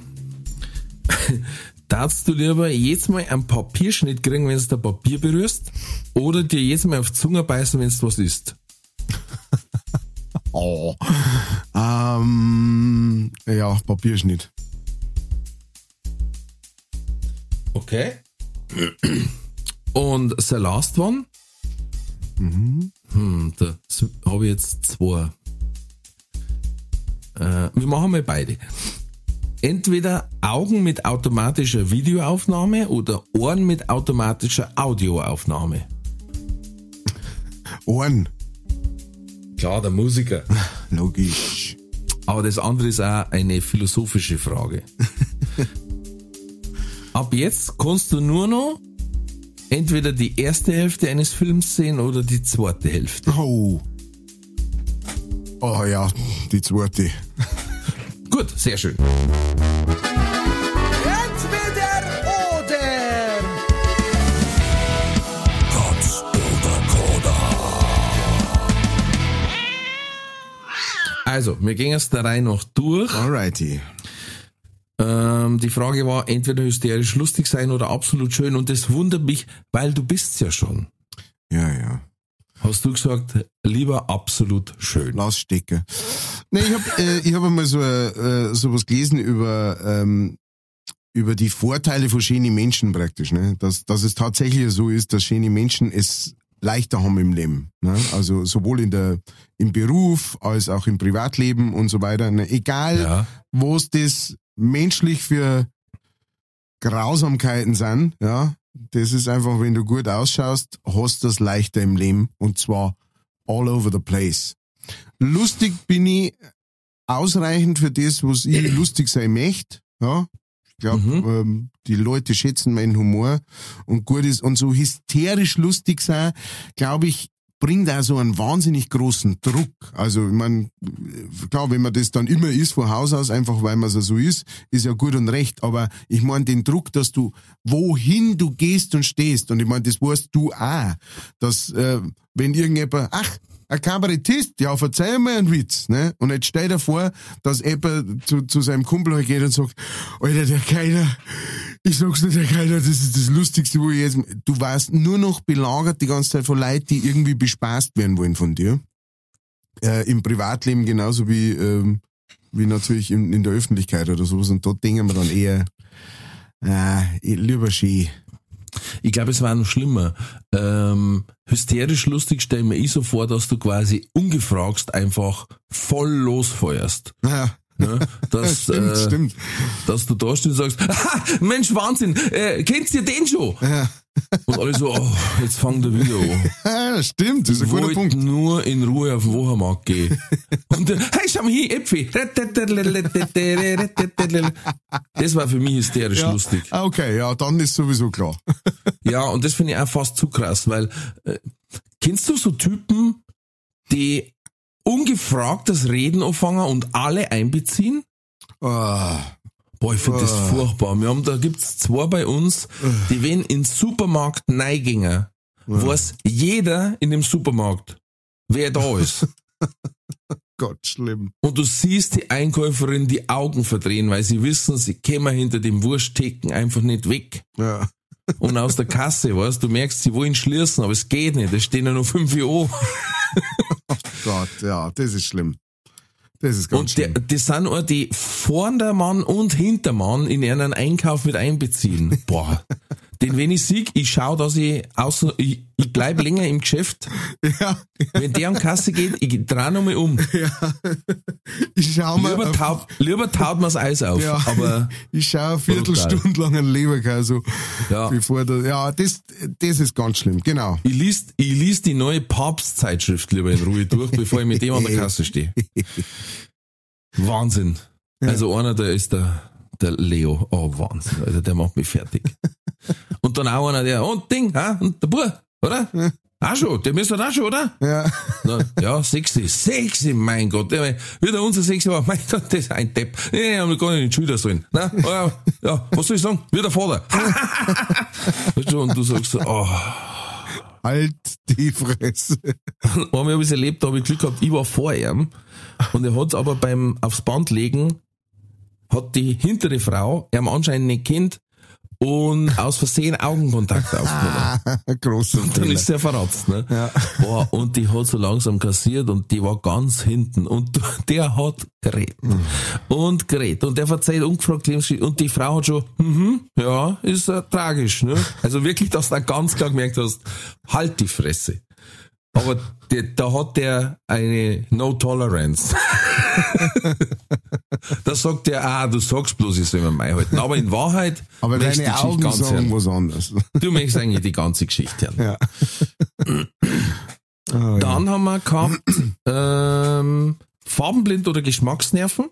Darfst du lieber jedes Mal einen Papierschnitt kriegen, wenn du das Papier berührst? Oder dir jedes Mal auf die Zunge beißen, wenn du was isst? Oh. Ähm, ja, Papierschnitt. Okay. Und the last one? Hm, da habe ich jetzt zwei. Äh, wir machen mal beide. Entweder Augen mit automatischer Videoaufnahme oder Ohren mit automatischer Audioaufnahme. Ohren. Klar, der Musiker. Logisch. Aber das andere ist auch eine philosophische Frage. Ab jetzt kannst du nur noch entweder die erste Hälfte eines Films sehen oder die zweite Hälfte. Oh. Oh ja, die zweite. Gut, sehr schön. Entweder oder. Also, wir gehen jetzt der Reihe noch durch. Alrighty. Ähm, die Frage war, entweder hysterisch lustig sein oder absolut schön. Und das wundert mich, weil du bist's ja schon. Ja, ja. Hast du gesagt, lieber absolut schön. Lass stecken. Nee, ich habe äh, ich hab einmal so, äh, so was gelesen über, ähm, über die Vorteile von schönen Menschen praktisch. Ne? Dass, dass es tatsächlich so ist, dass schöne Menschen es leichter haben im Leben. Ne? Also sowohl in der, im Beruf als auch im Privatleben und so weiter. Ne? Egal, Ja. was das menschlich für Grausamkeiten sind, ja, das ist einfach, wenn du gut ausschaust, hast du das leichter im Leben und zwar all over the place. Lustig bin ich ausreichend für das, was ich lustig sein möchte, ja. Ich glaube, Mhm. ähm, die Leute schätzen meinen Humor und gut ist und so hysterisch lustig sein, glaube ich, bringt auch so einen wahnsinnig großen Druck. Also, ich meine, klar, wenn man das dann immer ist von Haus aus, einfach weil man so ist, ist ja gut und recht. Aber ich meine den Druck, dass du, wohin du gehst und stehst, und ich meine, das weißt du auch, dass, äh, wenn irgendjemand, ach, ein Kabarettist, ja, verzeih mir einen Witz, ne? Und jetzt stell dir vor, dass jemand zu, zu seinem Kumpel halt geht und sagt, Alter, der Keiner, ich sag's nicht, der Keiner, das ist das Lustigste, wo ich jetzt, du warst nur noch belagert die ganze Zeit von Leuten, die irgendwie bespaßt werden wollen von dir. Äh, Im Privatleben genauso wie, ähm, wie natürlich in, in der Öffentlichkeit oder sowas. Und dort denken wir dann eher, äh, lieber schön. Ich glaube, es war noch schlimmer. Ähm, hysterisch lustig stelle ich mir ich so vor, dass du quasi ungefragt einfach voll losfeuerst. Ja, Ne? Dass, stimmt, äh, stimmt. dass du da stehst und sagst, Mensch, Wahnsinn, äh, kennst du den schon? Ja. Und alle so, oh, jetzt fangt er wieder an. Ja, stimmt, das ist ein guter Punkt. nur in Ruhe auf den Wochenmarkt gehen. Und dann, hey, schau mal hier, Äpfel. Das war für mich hysterisch Ja. lustig. Ah, Okay, ja, dann ist sowieso klar. Ja, und das finde ich auch fast zu krass, weil äh, kennst du so Typen, die ungefragt das Reden anfangen und alle einbeziehen? Ah, Boah, ich finde das Ah. furchtbar. Wir haben, da gibt's zwei bei uns, die wenn in den Supermarkt reingehen, weiß jeder in dem Supermarkt, wer da ist. Gott, schlimm. Und du siehst die Einkäuferin die Augen verdrehen, weil sie wissen, sie kämen hinter dem Wursttheken einfach nicht weg. Ja. Und aus der Kasse, weißt du, merkst, sie wollen schließen, aber es geht nicht, es stehen ja noch fünf Euro. Gott, ja, das ist schlimm. Das ist ganz Und der, schlimm. das sind auch die vorn der Mann und hinter Mann in einen Einkauf mit einbeziehen. Boah. Den, wenn ich sieg, ich schau, dass ich außer, ich, ich bleib länger im Geschäft. Ja, Wenn der an Kasse geht, ich dreh nochmal um. ja. Ich schau mal. Lieber taut, lieber taut mir's Eis auf. Ja. Aber, Ich schaue eine Viertelstunde lang einen Leberkäse, Ja. bevor der, ja, das, das ist ganz schlimm, genau. ich lies, ich lies die neue Papstzeitschrift lieber in Ruhe durch, bevor ich mit dem an der Kasse stehe. Wahnsinn. Also einer, der ist der, der Leo. Oh, Wahnsinn, Alter, der macht mich fertig. Und dann auch einer, der, und Ding, ha? und der Bur, oder? Auch schon, der müsste auch schon, oder? Ja, Na, ja, sexy, sexy, mein Gott. Der, wieder unser sexy war, mein Gott, das ist ein Depp. Nee, ich hab mich gar nicht in die Schulter sollen. Na, ja, ja, was soll ich sagen? Wie der Vater. Weißt du, und du sagst so, oh. halt die Fresse. Einmal habe ich es erlebt, da habe ich Glück gehabt, ich war vor ihm und er hat aber beim aufs Band legen, hat die hintere Frau ihm anscheinend nicht kennt und aus Versehen Augenkontakt aufgenommen. Großer Dann Fehler. ist er verratzt, ne? Ja. Boah, und die hat so langsam kassiert und die war ganz hinten und der hat geredet. Und geredet. Und der verzeiht ungefragt und die Frau hat schon, mhm, ja, ist äh, tragisch, ne? Also wirklich, dass du da ganz klar gemerkt hast, halt die Fresse. Aber der, da hat der eine No Tolerance. da sagt der, ah, du sagst bloß, ich soll mir mal halten. Aber in Wahrheit, Aber deine die Augen ganz sagen hören. was anderes. Du möchtest eigentlich die ganze Geschichte hören. Ja. Ja. Dann haben wir gehabt, ähm, farbenblind oder Geschmacksnerven.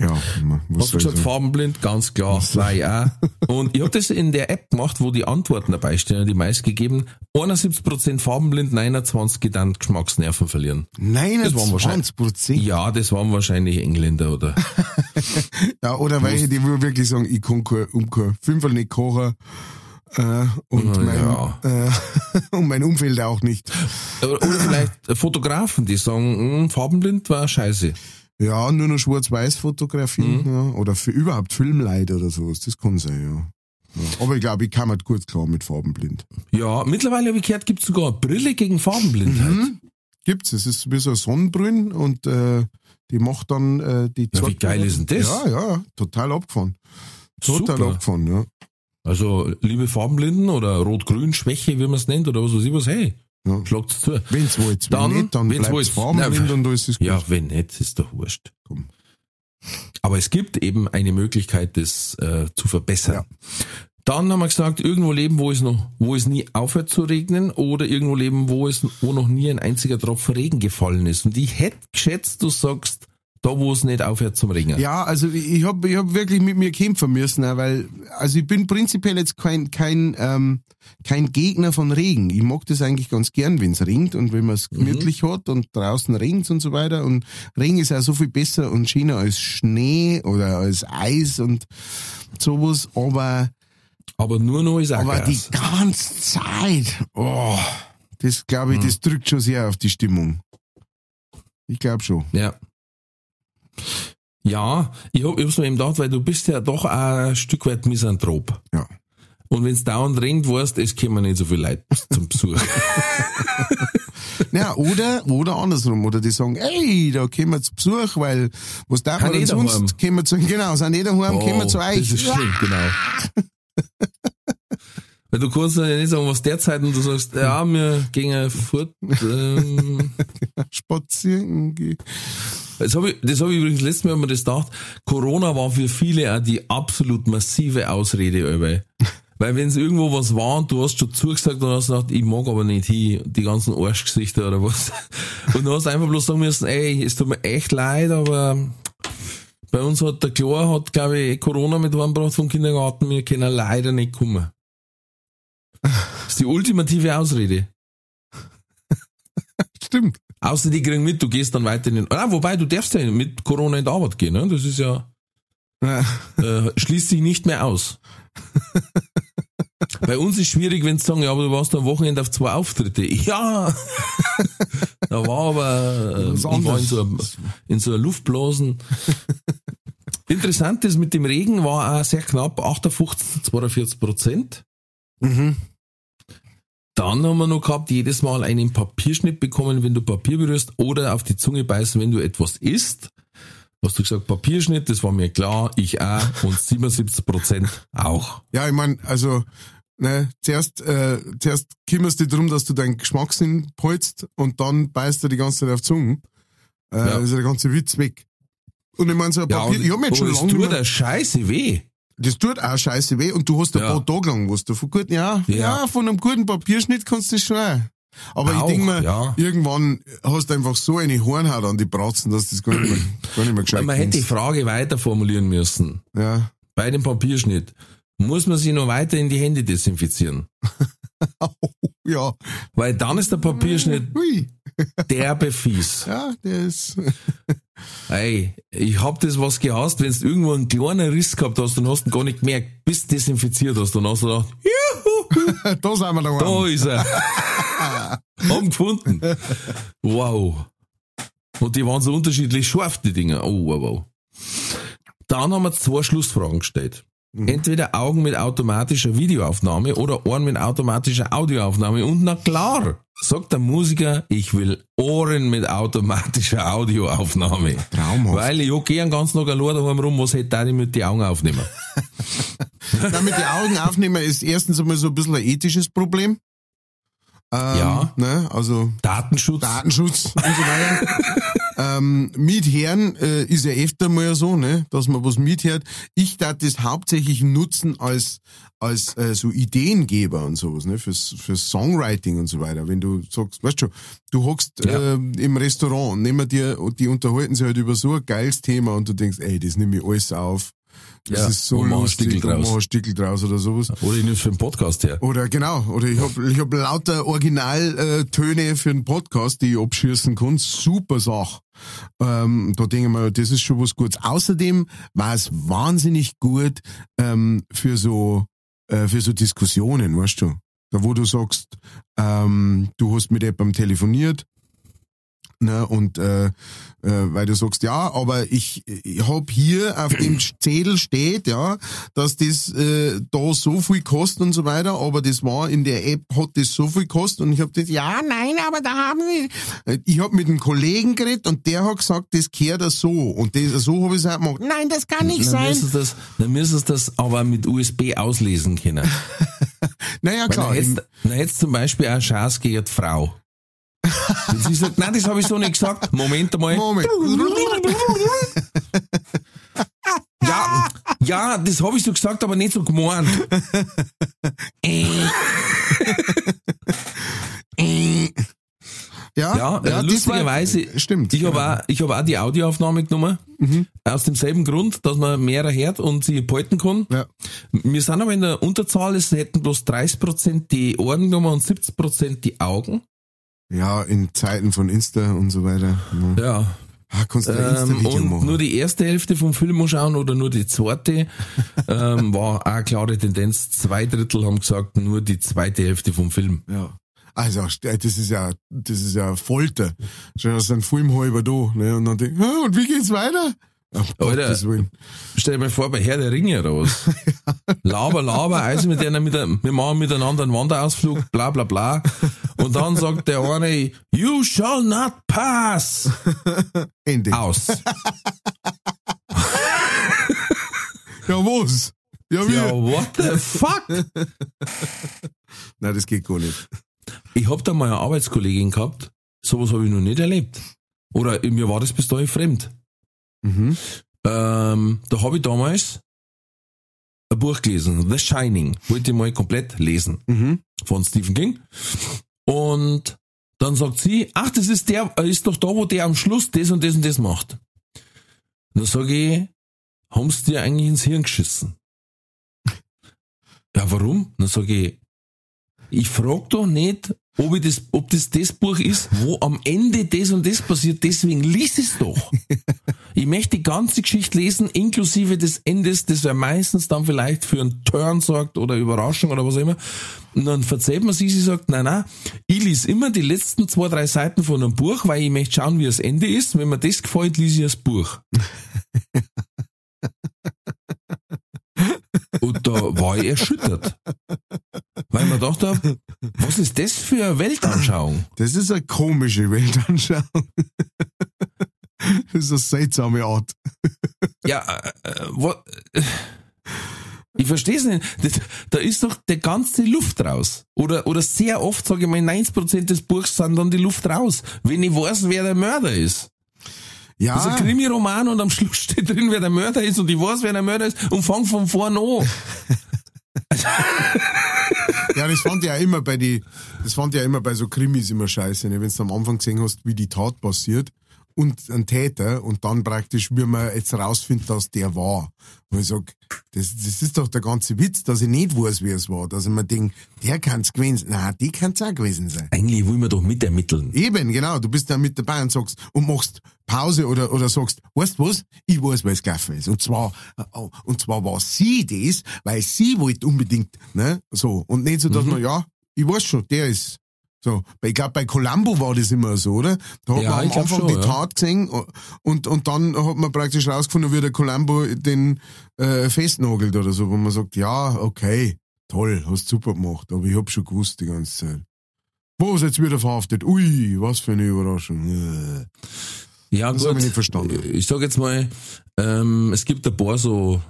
Ja, was Hast du gesagt, sagen? farbenblind? Ganz klar, war auch. Und ich habe das in der App gemacht, wo die Antworten dabei stehen, die meistgegeben. 71% farbenblind, 29 dann Geschmacksnerven verlieren. Das waren 29 Prozent. Ja, das waren wahrscheinlich Engländer oder. Ja, oder welche, die wirklich sagen, ich kann kein, um kein Fünferl nicht kochen. Äh, und, Ja. mein, äh, und mein Umfeld auch nicht. Oder, oder vielleicht Fotografen, die sagen, mh, farbenblind war scheiße. Ja, nur noch Schwarz-Weiß-Fotografie. Mhm. Ja, oder für überhaupt Filmleid oder sowas. Das kann sein, ja. ja. Aber ich glaube, ich kann mir gut klar mit Farbenblind. Ja, mittlerweile habe ich gehört, gibt es sogar eine Brille gegen Farbenblindheit. Mhm. Gibt's. Es ist wie so eine Sonnenbrille und äh, die macht dann äh, die Ja, wie geil ist denn das? Ja, ja, total abgefahren. Total Super. abgefahren, ja. Also, liebe Farbenblinden oder Rot-Grün-Schwäche, wie man es nennt, oder was weiß ich was, hey, Ja. Schlagt's zu. Wenn's wollt, Dann- wenn nicht, dann wenn's bleibt's farbenblind Na, und alles ist gut. Ja, wenn nicht, ist doch wurscht. Komm. Aber es gibt eben eine Möglichkeit, das äh, zu verbessern. Dann haben wir gesagt, irgendwo leben, wo es noch, wo es nie aufhört zu regnen, oder irgendwo leben, wo es, wo noch nie ein einziger Tropfen Regen gefallen ist. Und ich hätte geschätzt, du sagst, da wo es nicht aufhört zum Regnen. Ja, also ich habe ich hab wirklich mit mir kämpfen müssen, auch, weil also ich bin prinzipiell jetzt kein kein ähm, kein Gegner von Regen. Ich mag das eigentlich ganz gern, wenn es regnet und wenn man es gemütlich hat und draußen regnet und so weiter. Und Regen ist auch so viel besser und schöner als Schnee oder als Eis und sowas. Aber Aber nur noch ist auch aber die ganze Zeit, oh, das glaube ich, das drückt schon sehr auf die Stimmung. Ich glaube schon. Ja. Ja, ich hab, ich hab's mir eben gedacht, weil du bist ja doch ein Stück weit Misanthrop. Ja. Und wenn's dauernd regnet, weißt, es kommen nicht so viele Leute zum Besuch. Ja, oder, oder andersrum, oder die sagen, ey, da kommen wir zu Besuch, weil, was darf man denn eh daheim. sonst? Kommen wir zu, genau, sind eh daheim, kommen wir zu euch. Das ist schlimm, genau. Weil du kannst ja nicht sagen, was derzeit und du sagst, ja, wir gehen fort. Ähm, Spazieren gehen. Das habe ich, das hab ich übrigens letztes Mal hab mir das gedacht. Corona war für viele auch die absolut massive Ausrede, Alter. Weil wenn es irgendwo was war und du hast schon zugesagt und hast gesagt, ich mag aber nicht hin, die ganzen Arschgesichter oder was. Und du hast einfach bloß sagen müssen, ey, es tut mir echt leid, aber bei uns hat der Klar, hat glaube ich Corona mit heimgebracht vom Kindergarten, wir können leider nicht kommen. Das ist die ultimative Ausrede. Stimmt. Außer die kriegen mit, du gehst dann weiter in den, ah, wobei du darfst ja mit Corona in die Arbeit gehen, ne? Das ist ja, Ja. äh, schließt sich nicht mehr aus. Bei uns ist schwierig, wenn sie sagen, ja, aber du warst am Wochenende auf zwei Auftritte. Ja, da war aber, äh, ich war in so, einem, in so einer Luftblasen. Interessant ist, mit dem Regen war auch sehr knapp, 58 zu 42 Prozent. Mhm. Dann haben wir noch gehabt, jedes Mal einen Papierschnitt bekommen, wenn du Papier berührst oder auf die Zunge beißen, wenn du etwas isst. Hast du gesagt, Papierschnitt, das war mir klar, ich auch und 77 Prozent auch. Ja, ich mein, also, ne, zuerst, äh, zuerst kümmerst du dich darum, dass du deinen Geschmackssinn behältst und dann beißt du die ganze Zeit auf die Zunge. Äh, Ja. ist ja der ganze Witz weg. Und ich meine, so ein Papier, ich hab mir jetzt schon aber es lange, tut nicht mehr- der Scheiße weh. Das tut auch scheiße weh und du hast ein Ja. paar Tage lang was du von guten, ja, ja, Ja. von einem guten Papierschnitt kannst du das schon auch. Aber Auch, ich denke mir, ja. irgendwann hast du einfach so eine Hornhaut an die Bratzen, dass das gar nicht mehr, gar nicht mehr gescheit Man hätte die. Frage weiter formulieren müssen. Ja. Bei dem Papierschnitt. Muss man sich noch weiter in die Hände desinfizieren? Ja. Weil dann ist der Papierschnitt derbe fies. Ja, der ist, Ey, ich hab das was gehasst, wenn du irgendwo einen kleinen Riss gehabt hast und hast ihn gar nicht gemerkt, bis du desinfiziert hast und hast du gedacht, juhu, da sind wir daheim. da ist er. Haben gefunden. Wow. Und die waren so unterschiedlich scharf, die Dinger. Oh, wow, wow. Dann haben wir zwei Schlussfragen gestellt. Entweder Augen mit automatischer Videoaufnahme oder Ohren mit automatischer Audioaufnahme. Und na klar, sagt der Musiker, ich will Ohren mit automatischer Audioaufnahme. Traumhaft. Weil ich gehe den ganzen Tag allein daheim rum, was hätte ich mit die Augen aufnehmen? Na, mit den Augen aufnehmen ist erstens einmal so ein bisschen ein ethisches Problem. Ähm, Ja. Ne, also Datenschutz? Datenschutz und so weiter. ähm, Mithören äh, ist ja öfter mal so, ne, dass man was mithört. Ich darf das hauptsächlich nutzen als als äh, so Ideengeber und sowas, ne, fürs fürs Songwriting und so weiter. Wenn du sagst, weißt schon, du hockst Ja. äh, im Restaurant und nehmen dir die unterhalten sich halt über so ein geiles Thema und du denkst, ey, das nehme ich alles auf. Das Ja, ist so lustig Stickel draus. Stickel draus oder sowas. Oder ich nehme für den Podcast her. Oder genau, oder ich hab ich hab lauter Originaltöne für einen Podcast, die ich abschießen kann. Super Sache. Ähm, da denke ich mir, das ist schon was Gutes. Außerdem war es wahnsinnig gut ähm, für so äh, für so Diskussionen, weißt du. Da wo du sagst, ähm, du hast mit jemandem telefoniert, Ne, und äh, äh, weil du sagst, ja, aber ich, ich hab hier auf dem Zettel steht, ja, dass das äh, da so viel kostet und so weiter, aber das war in der App, hat das so viel kostet und ich hab das, ja, nein, aber da haben sie, Äh, ich hab mit einem Kollegen geredet und der hat gesagt, das kehrt das so und das, so hab ich es auch gemacht. Nein, das kann nicht Dann sein. müsstest das, dann müsstest das aber mit USB auslesen können. Naja, klar. dann hättest, dann hättest zum Beispiel auch Chance gegen Frau. Wenn sie sagt, nein, das habe ich so nicht gesagt. Moment einmal. Moment. Ja, ja, das habe ich so gesagt, aber nicht so gemeint. Äh, Ja, Ja, äh, das lustigerweise, Stimmt. Ich habe auch, ich hab auch die Audioaufnahme genommen. Aus demselben Grund, dass man mehr hört und sie behalten kann. Ja. Wir sind aber in der Unterzahl, es hätten bloß 30% die Ohren genommen und 70% die Augen. Ja, in Zeiten von Insta und so weiter. Ja. Ja. Ah, kannst du Ähm, und machen? nur die erste Hälfte vom Film anschauen oder nur die zweite, ähm, war auch eine klare Tendenz. Zwei Drittel haben gesagt, nur die zweite Hälfte vom Film. Ja. Also, das ist ja, das ist ja Folter. Schon hast du einen Film halber da, ne? Und dann denk, ah, und wie geht's weiter? Alter. Stell dir mal vor, bei Herr der Ringe oder was? Laber, laber, also mit einer, mit der, wir machen miteinander einen Wanderausflug, bla, bla, bla. Und dann sagt der eine, you shall not pass. Ende. Aus. Ja, was? Ja, wie? Ja, what the fuck? Nein, das geht gar nicht. Ich hab da mal eine Arbeitskollegin gehabt, sowas habe ich noch nicht erlebt. Oder mir war das bis dahin fremd. Mhm. Ähm, da habe ich damals ein Buch gelesen, The Shining, wollte ich mal komplett lesen, Mhm. von Stephen King. Und dann sagt sie, ach, das ist der, äh, ist doch da, wo der am Schluss das und das und das macht. Und dann sage ich, haben sie dir eigentlich ins Hirn geschissen? Ja, warum? Dann sage ich, ich frag doch nicht, ob, ich das, ob das das Buch ist, wo am Ende das und das passiert, deswegen lies es doch. Ich möchte die ganze Geschichte lesen, inklusive des Endes, das ja meistens dann vielleicht für einen Turn sorgt oder Überraschung oder was auch immer. Und dann verzeiht man sich, sie sagt, nein, nein, ich lese immer die letzten zwei, drei Seiten von einem Buch, weil ich möchte schauen, wie das Ende ist. Wenn mir das gefällt, lese ich das Buch. Und da war ich erschüttert. Weil gedacht habe, was ist das für eine Weltanschauung? Das ist eine komische Weltanschauung. das ist eine seltsame Art. Ja, äh, äh, wo, äh, ich verstehe es nicht. Das, da ist doch die ganze Luft raus. Oder, oder sehr oft, sage ich mal, 90% des Buchs sind dann die Luft raus. Wenn ich weiß, wer der Mörder ist. Ja, Das ist ein Krimi-Roman und am Schluss steht drin, wer der Mörder ist und ich weiß, wer der Mörder ist und fang von vorne an. ja, das fand ich ja immer bei die, das fand ich ja immer bei so Krimis immer scheiße, ne? wenn du am Anfang gesehen hast, wie die Tat passiert und ein Täter und dann praktisch, wie man jetzt rausfindet, dass der war. Und ich sag, das, das ist doch der ganze Witz, dass ich nicht weiß, wer es war. Dass ich mir denke, der kann's gewesen sein. Nein, die kann's auch gewesen sein. Eigentlich will man doch mitermitteln. Eben, genau. Du bist da mit dabei und sagst, und machst Pause oder, oder sagst, weißt du was? Ich weiß, weil es gelaufen ist. Und zwar, äh, und zwar war sie das, weil sie wollte unbedingt, ne, so. Und nicht so, dass man, ja, ich weiß schon, der ist, so. Ich glaube, bei Columbo war das immer so, oder? Da hat Ja, man ich am Anfang schon, die ja. Tat gesehen und, und dann hat man praktisch rausgefunden, wie der Columbo den, äh, festnagelt oder so, wo man sagt, ja, okay, toll, hast super gemacht, aber ich hab schon gewusst die ganze Zeit. Was jetzt wieder verhaftet? Ui, was für eine Überraschung. Äh. Ja, Das gut. hab ich nicht verstanden. Ich sag jetzt mal, ähm, es gibt ein paar so,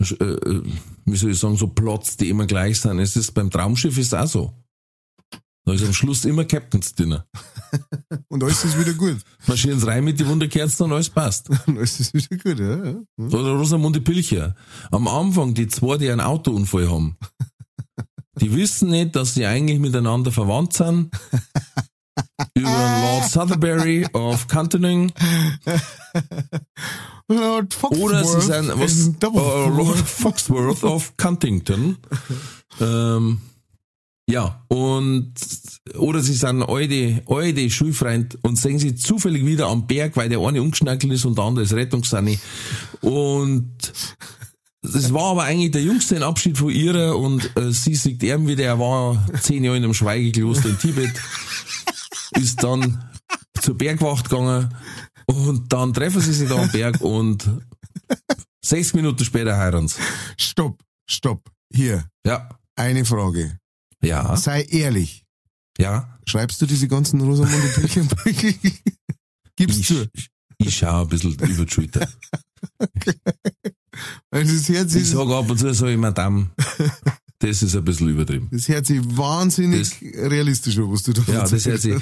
äh, äh, wie soll ich sagen, so Plots, die immer gleich sind. Es ist beim Traumschiff ist auch so. Da ist am Schluss immer Captain's Dinner. Und alles ist wieder gut. Marschieren sie rein mit die Wunderkerzen und alles passt. Und alles ist wieder gut, ja. ja. Oder Rosamunde Pilcher. Am Anfang, die zwei, die einen Autounfall haben, die wissen nicht, dass sie eigentlich miteinander verwandt sind. Über Lord Southerbury of Cantoning. Lord Foxworth Oder sie sind was, Double- Lord Foxworth of Cuntington. ähm, ja, und oder sie sind alte, alte Schulfreund und sehen sie zufällig wieder am Berg, weil der eine umgeschnackelt ist und der andere ist Rettungssani. Und das war aber eigentlich der jüngste Abschied von ihrer und äh, sie sieht eben wieder, er war zehn Jahre in einem Schweigekloster in Tibet, ist dann zur Bergwacht gegangen und dann treffen sie sich da am Berg und sechs Minuten später heiraten sie. Stopp, stopp. Hier, Ja, eine Frage. Ja, Sei ehrlich. ja. Schreibst du diese ganzen Rosamunde Pilcher? Gib's Ich, zu. ich, ich schaue ein bisschen über das Herz Ich sage ab und zu so, Madame, das ist ein bisschen übertrieben. Das hört sich wahnsinnig Das- realistisch an, was du da Ja, das hört sich.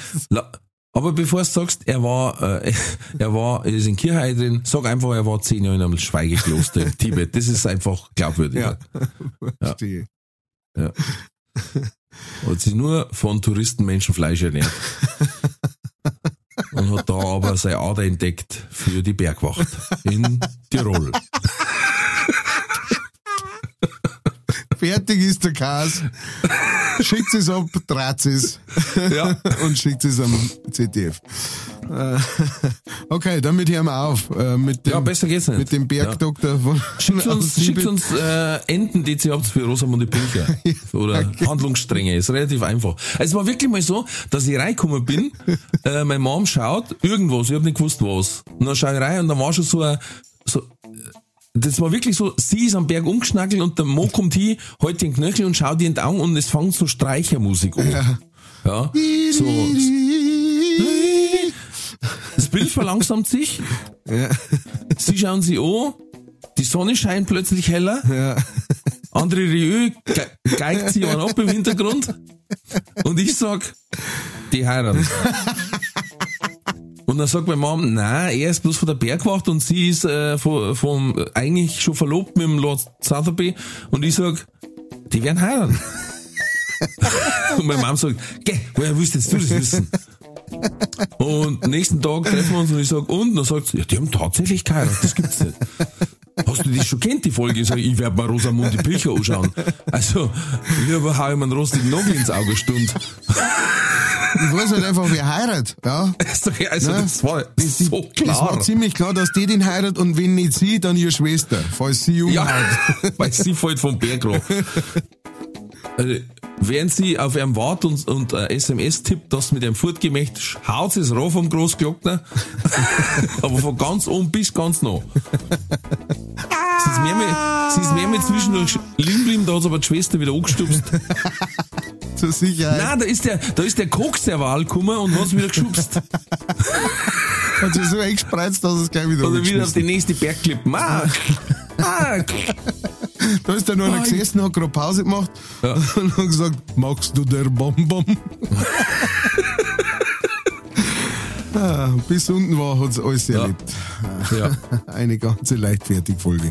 Aber bevor du sagst, er war, äh, er war, er ist in Kirchheim drin, sag einfach, er war zehn Jahre in einem Schweigekloster im Tibet. Das ist einfach glaubwürdiger. Ja, verstehe. Hat sich nur von Touristen Menschenfleisch ernährt. Und hat da aber seine Ader entdeckt für die Bergwacht in Tirol. Fertig ist der Kas. Schickt es ab, dreht es Ja. und schickt es am ZDF. Äh, Okay, damit hören wir auf. äh, Mit dem, Ja, besser geht's nicht. Mit dem Bergdoktor von Schickt uns, schickt uns äh, Enten, die ihr habt für Rosamunde Pilcher. Oder Handlungsstränge. Ist relativ einfach. Es war wirklich mal so, dass ich reingekommen bin, äh, meine Mom schaut, irgendwas, ich hab nicht gewusst was. Und dann schaue ich rein und dann war schon so ein, so, das war wirklich so, sie ist am Berg umgeschnackelt und der Mo kommt hin, hält den Knöchel und schaut die Augen und es fängt so Streichermusik an. Ja. So, das Bild verlangsamt sich. Sie schauen sie an. Die Sonne scheint plötzlich heller. André Rieu ge geigt sie an ab im Hintergrund. Und ich sag, die heiraten. Und dann sagt meine Mom, nein, er ist bloß von der Bergwacht und sie ist äh, vom, vom, eigentlich schon verlobt mit dem Lord Sotheby. Und ich sag, die werden heiraten. und meine Mom sagt, geh, woher willst du das wissen? Und nächsten Tag treffen wir uns und ich sag, und? Und dann sagt sie, ja, die haben tatsächlich geheiratet, das gibt's nicht. Hast du das schon kennt, die Folge? Ich sag, ich werde mal Rosamunde Pilcher anschauen. Also, ich mir einen rostigen Nagel ins Auge stund. Ich weiß halt einfach, wer heiratet. Ja. Also, Ne? das war Das, so das war klar. ziemlich klar, dass die den heiratet und wenn nicht sie, dann ihre Schwester, falls sie Ja, umhaut. weil sie fällt vom Berg runter. Also, während sie auf ihrem wart und, und äh, SMS tippt, dass mit dem fortgemächt, haut sie es rauf vom Großglockner. Aber von ganz oben bis ganz nah. Sie ist mehr mit, sie ist zwischendurch liegen geblieben, da hat aber die Schwester wieder angestupst. Zur Sicherheit. Nein, da ist der, da ist der Koks der Wahl gekommen und hat's wieder geschubst. Hat sich so eingespreizt, dass es gleich wieder Oder wieder auf die nächste Bergklippe. Mark! Da ist dann nur einer gesessen, hat gerade Pause gemacht Ja. und hat gesagt, magst du der Bonbon? ah, bis unten war, hat's alles erlebt. Ja. Eine ganze Leichtfertig-Folge.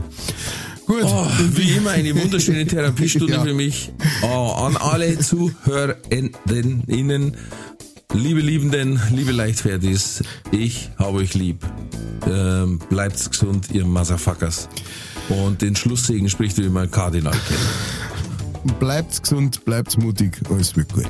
Gut. Oh, wie immer eine wunderschöne Therapiestunde Ja. für mich. Oh, an alle Zuhörenden, Ihnen, liebe Liebenden, liebe Leichtfertis, ich habe euch lieb. Ähm, bleibt's gesund, ihr Motherfuckers. Und den Schlusssegen spricht wie immer Kardinal. Bleibt gesund, bleibt mutig, alles wird gut.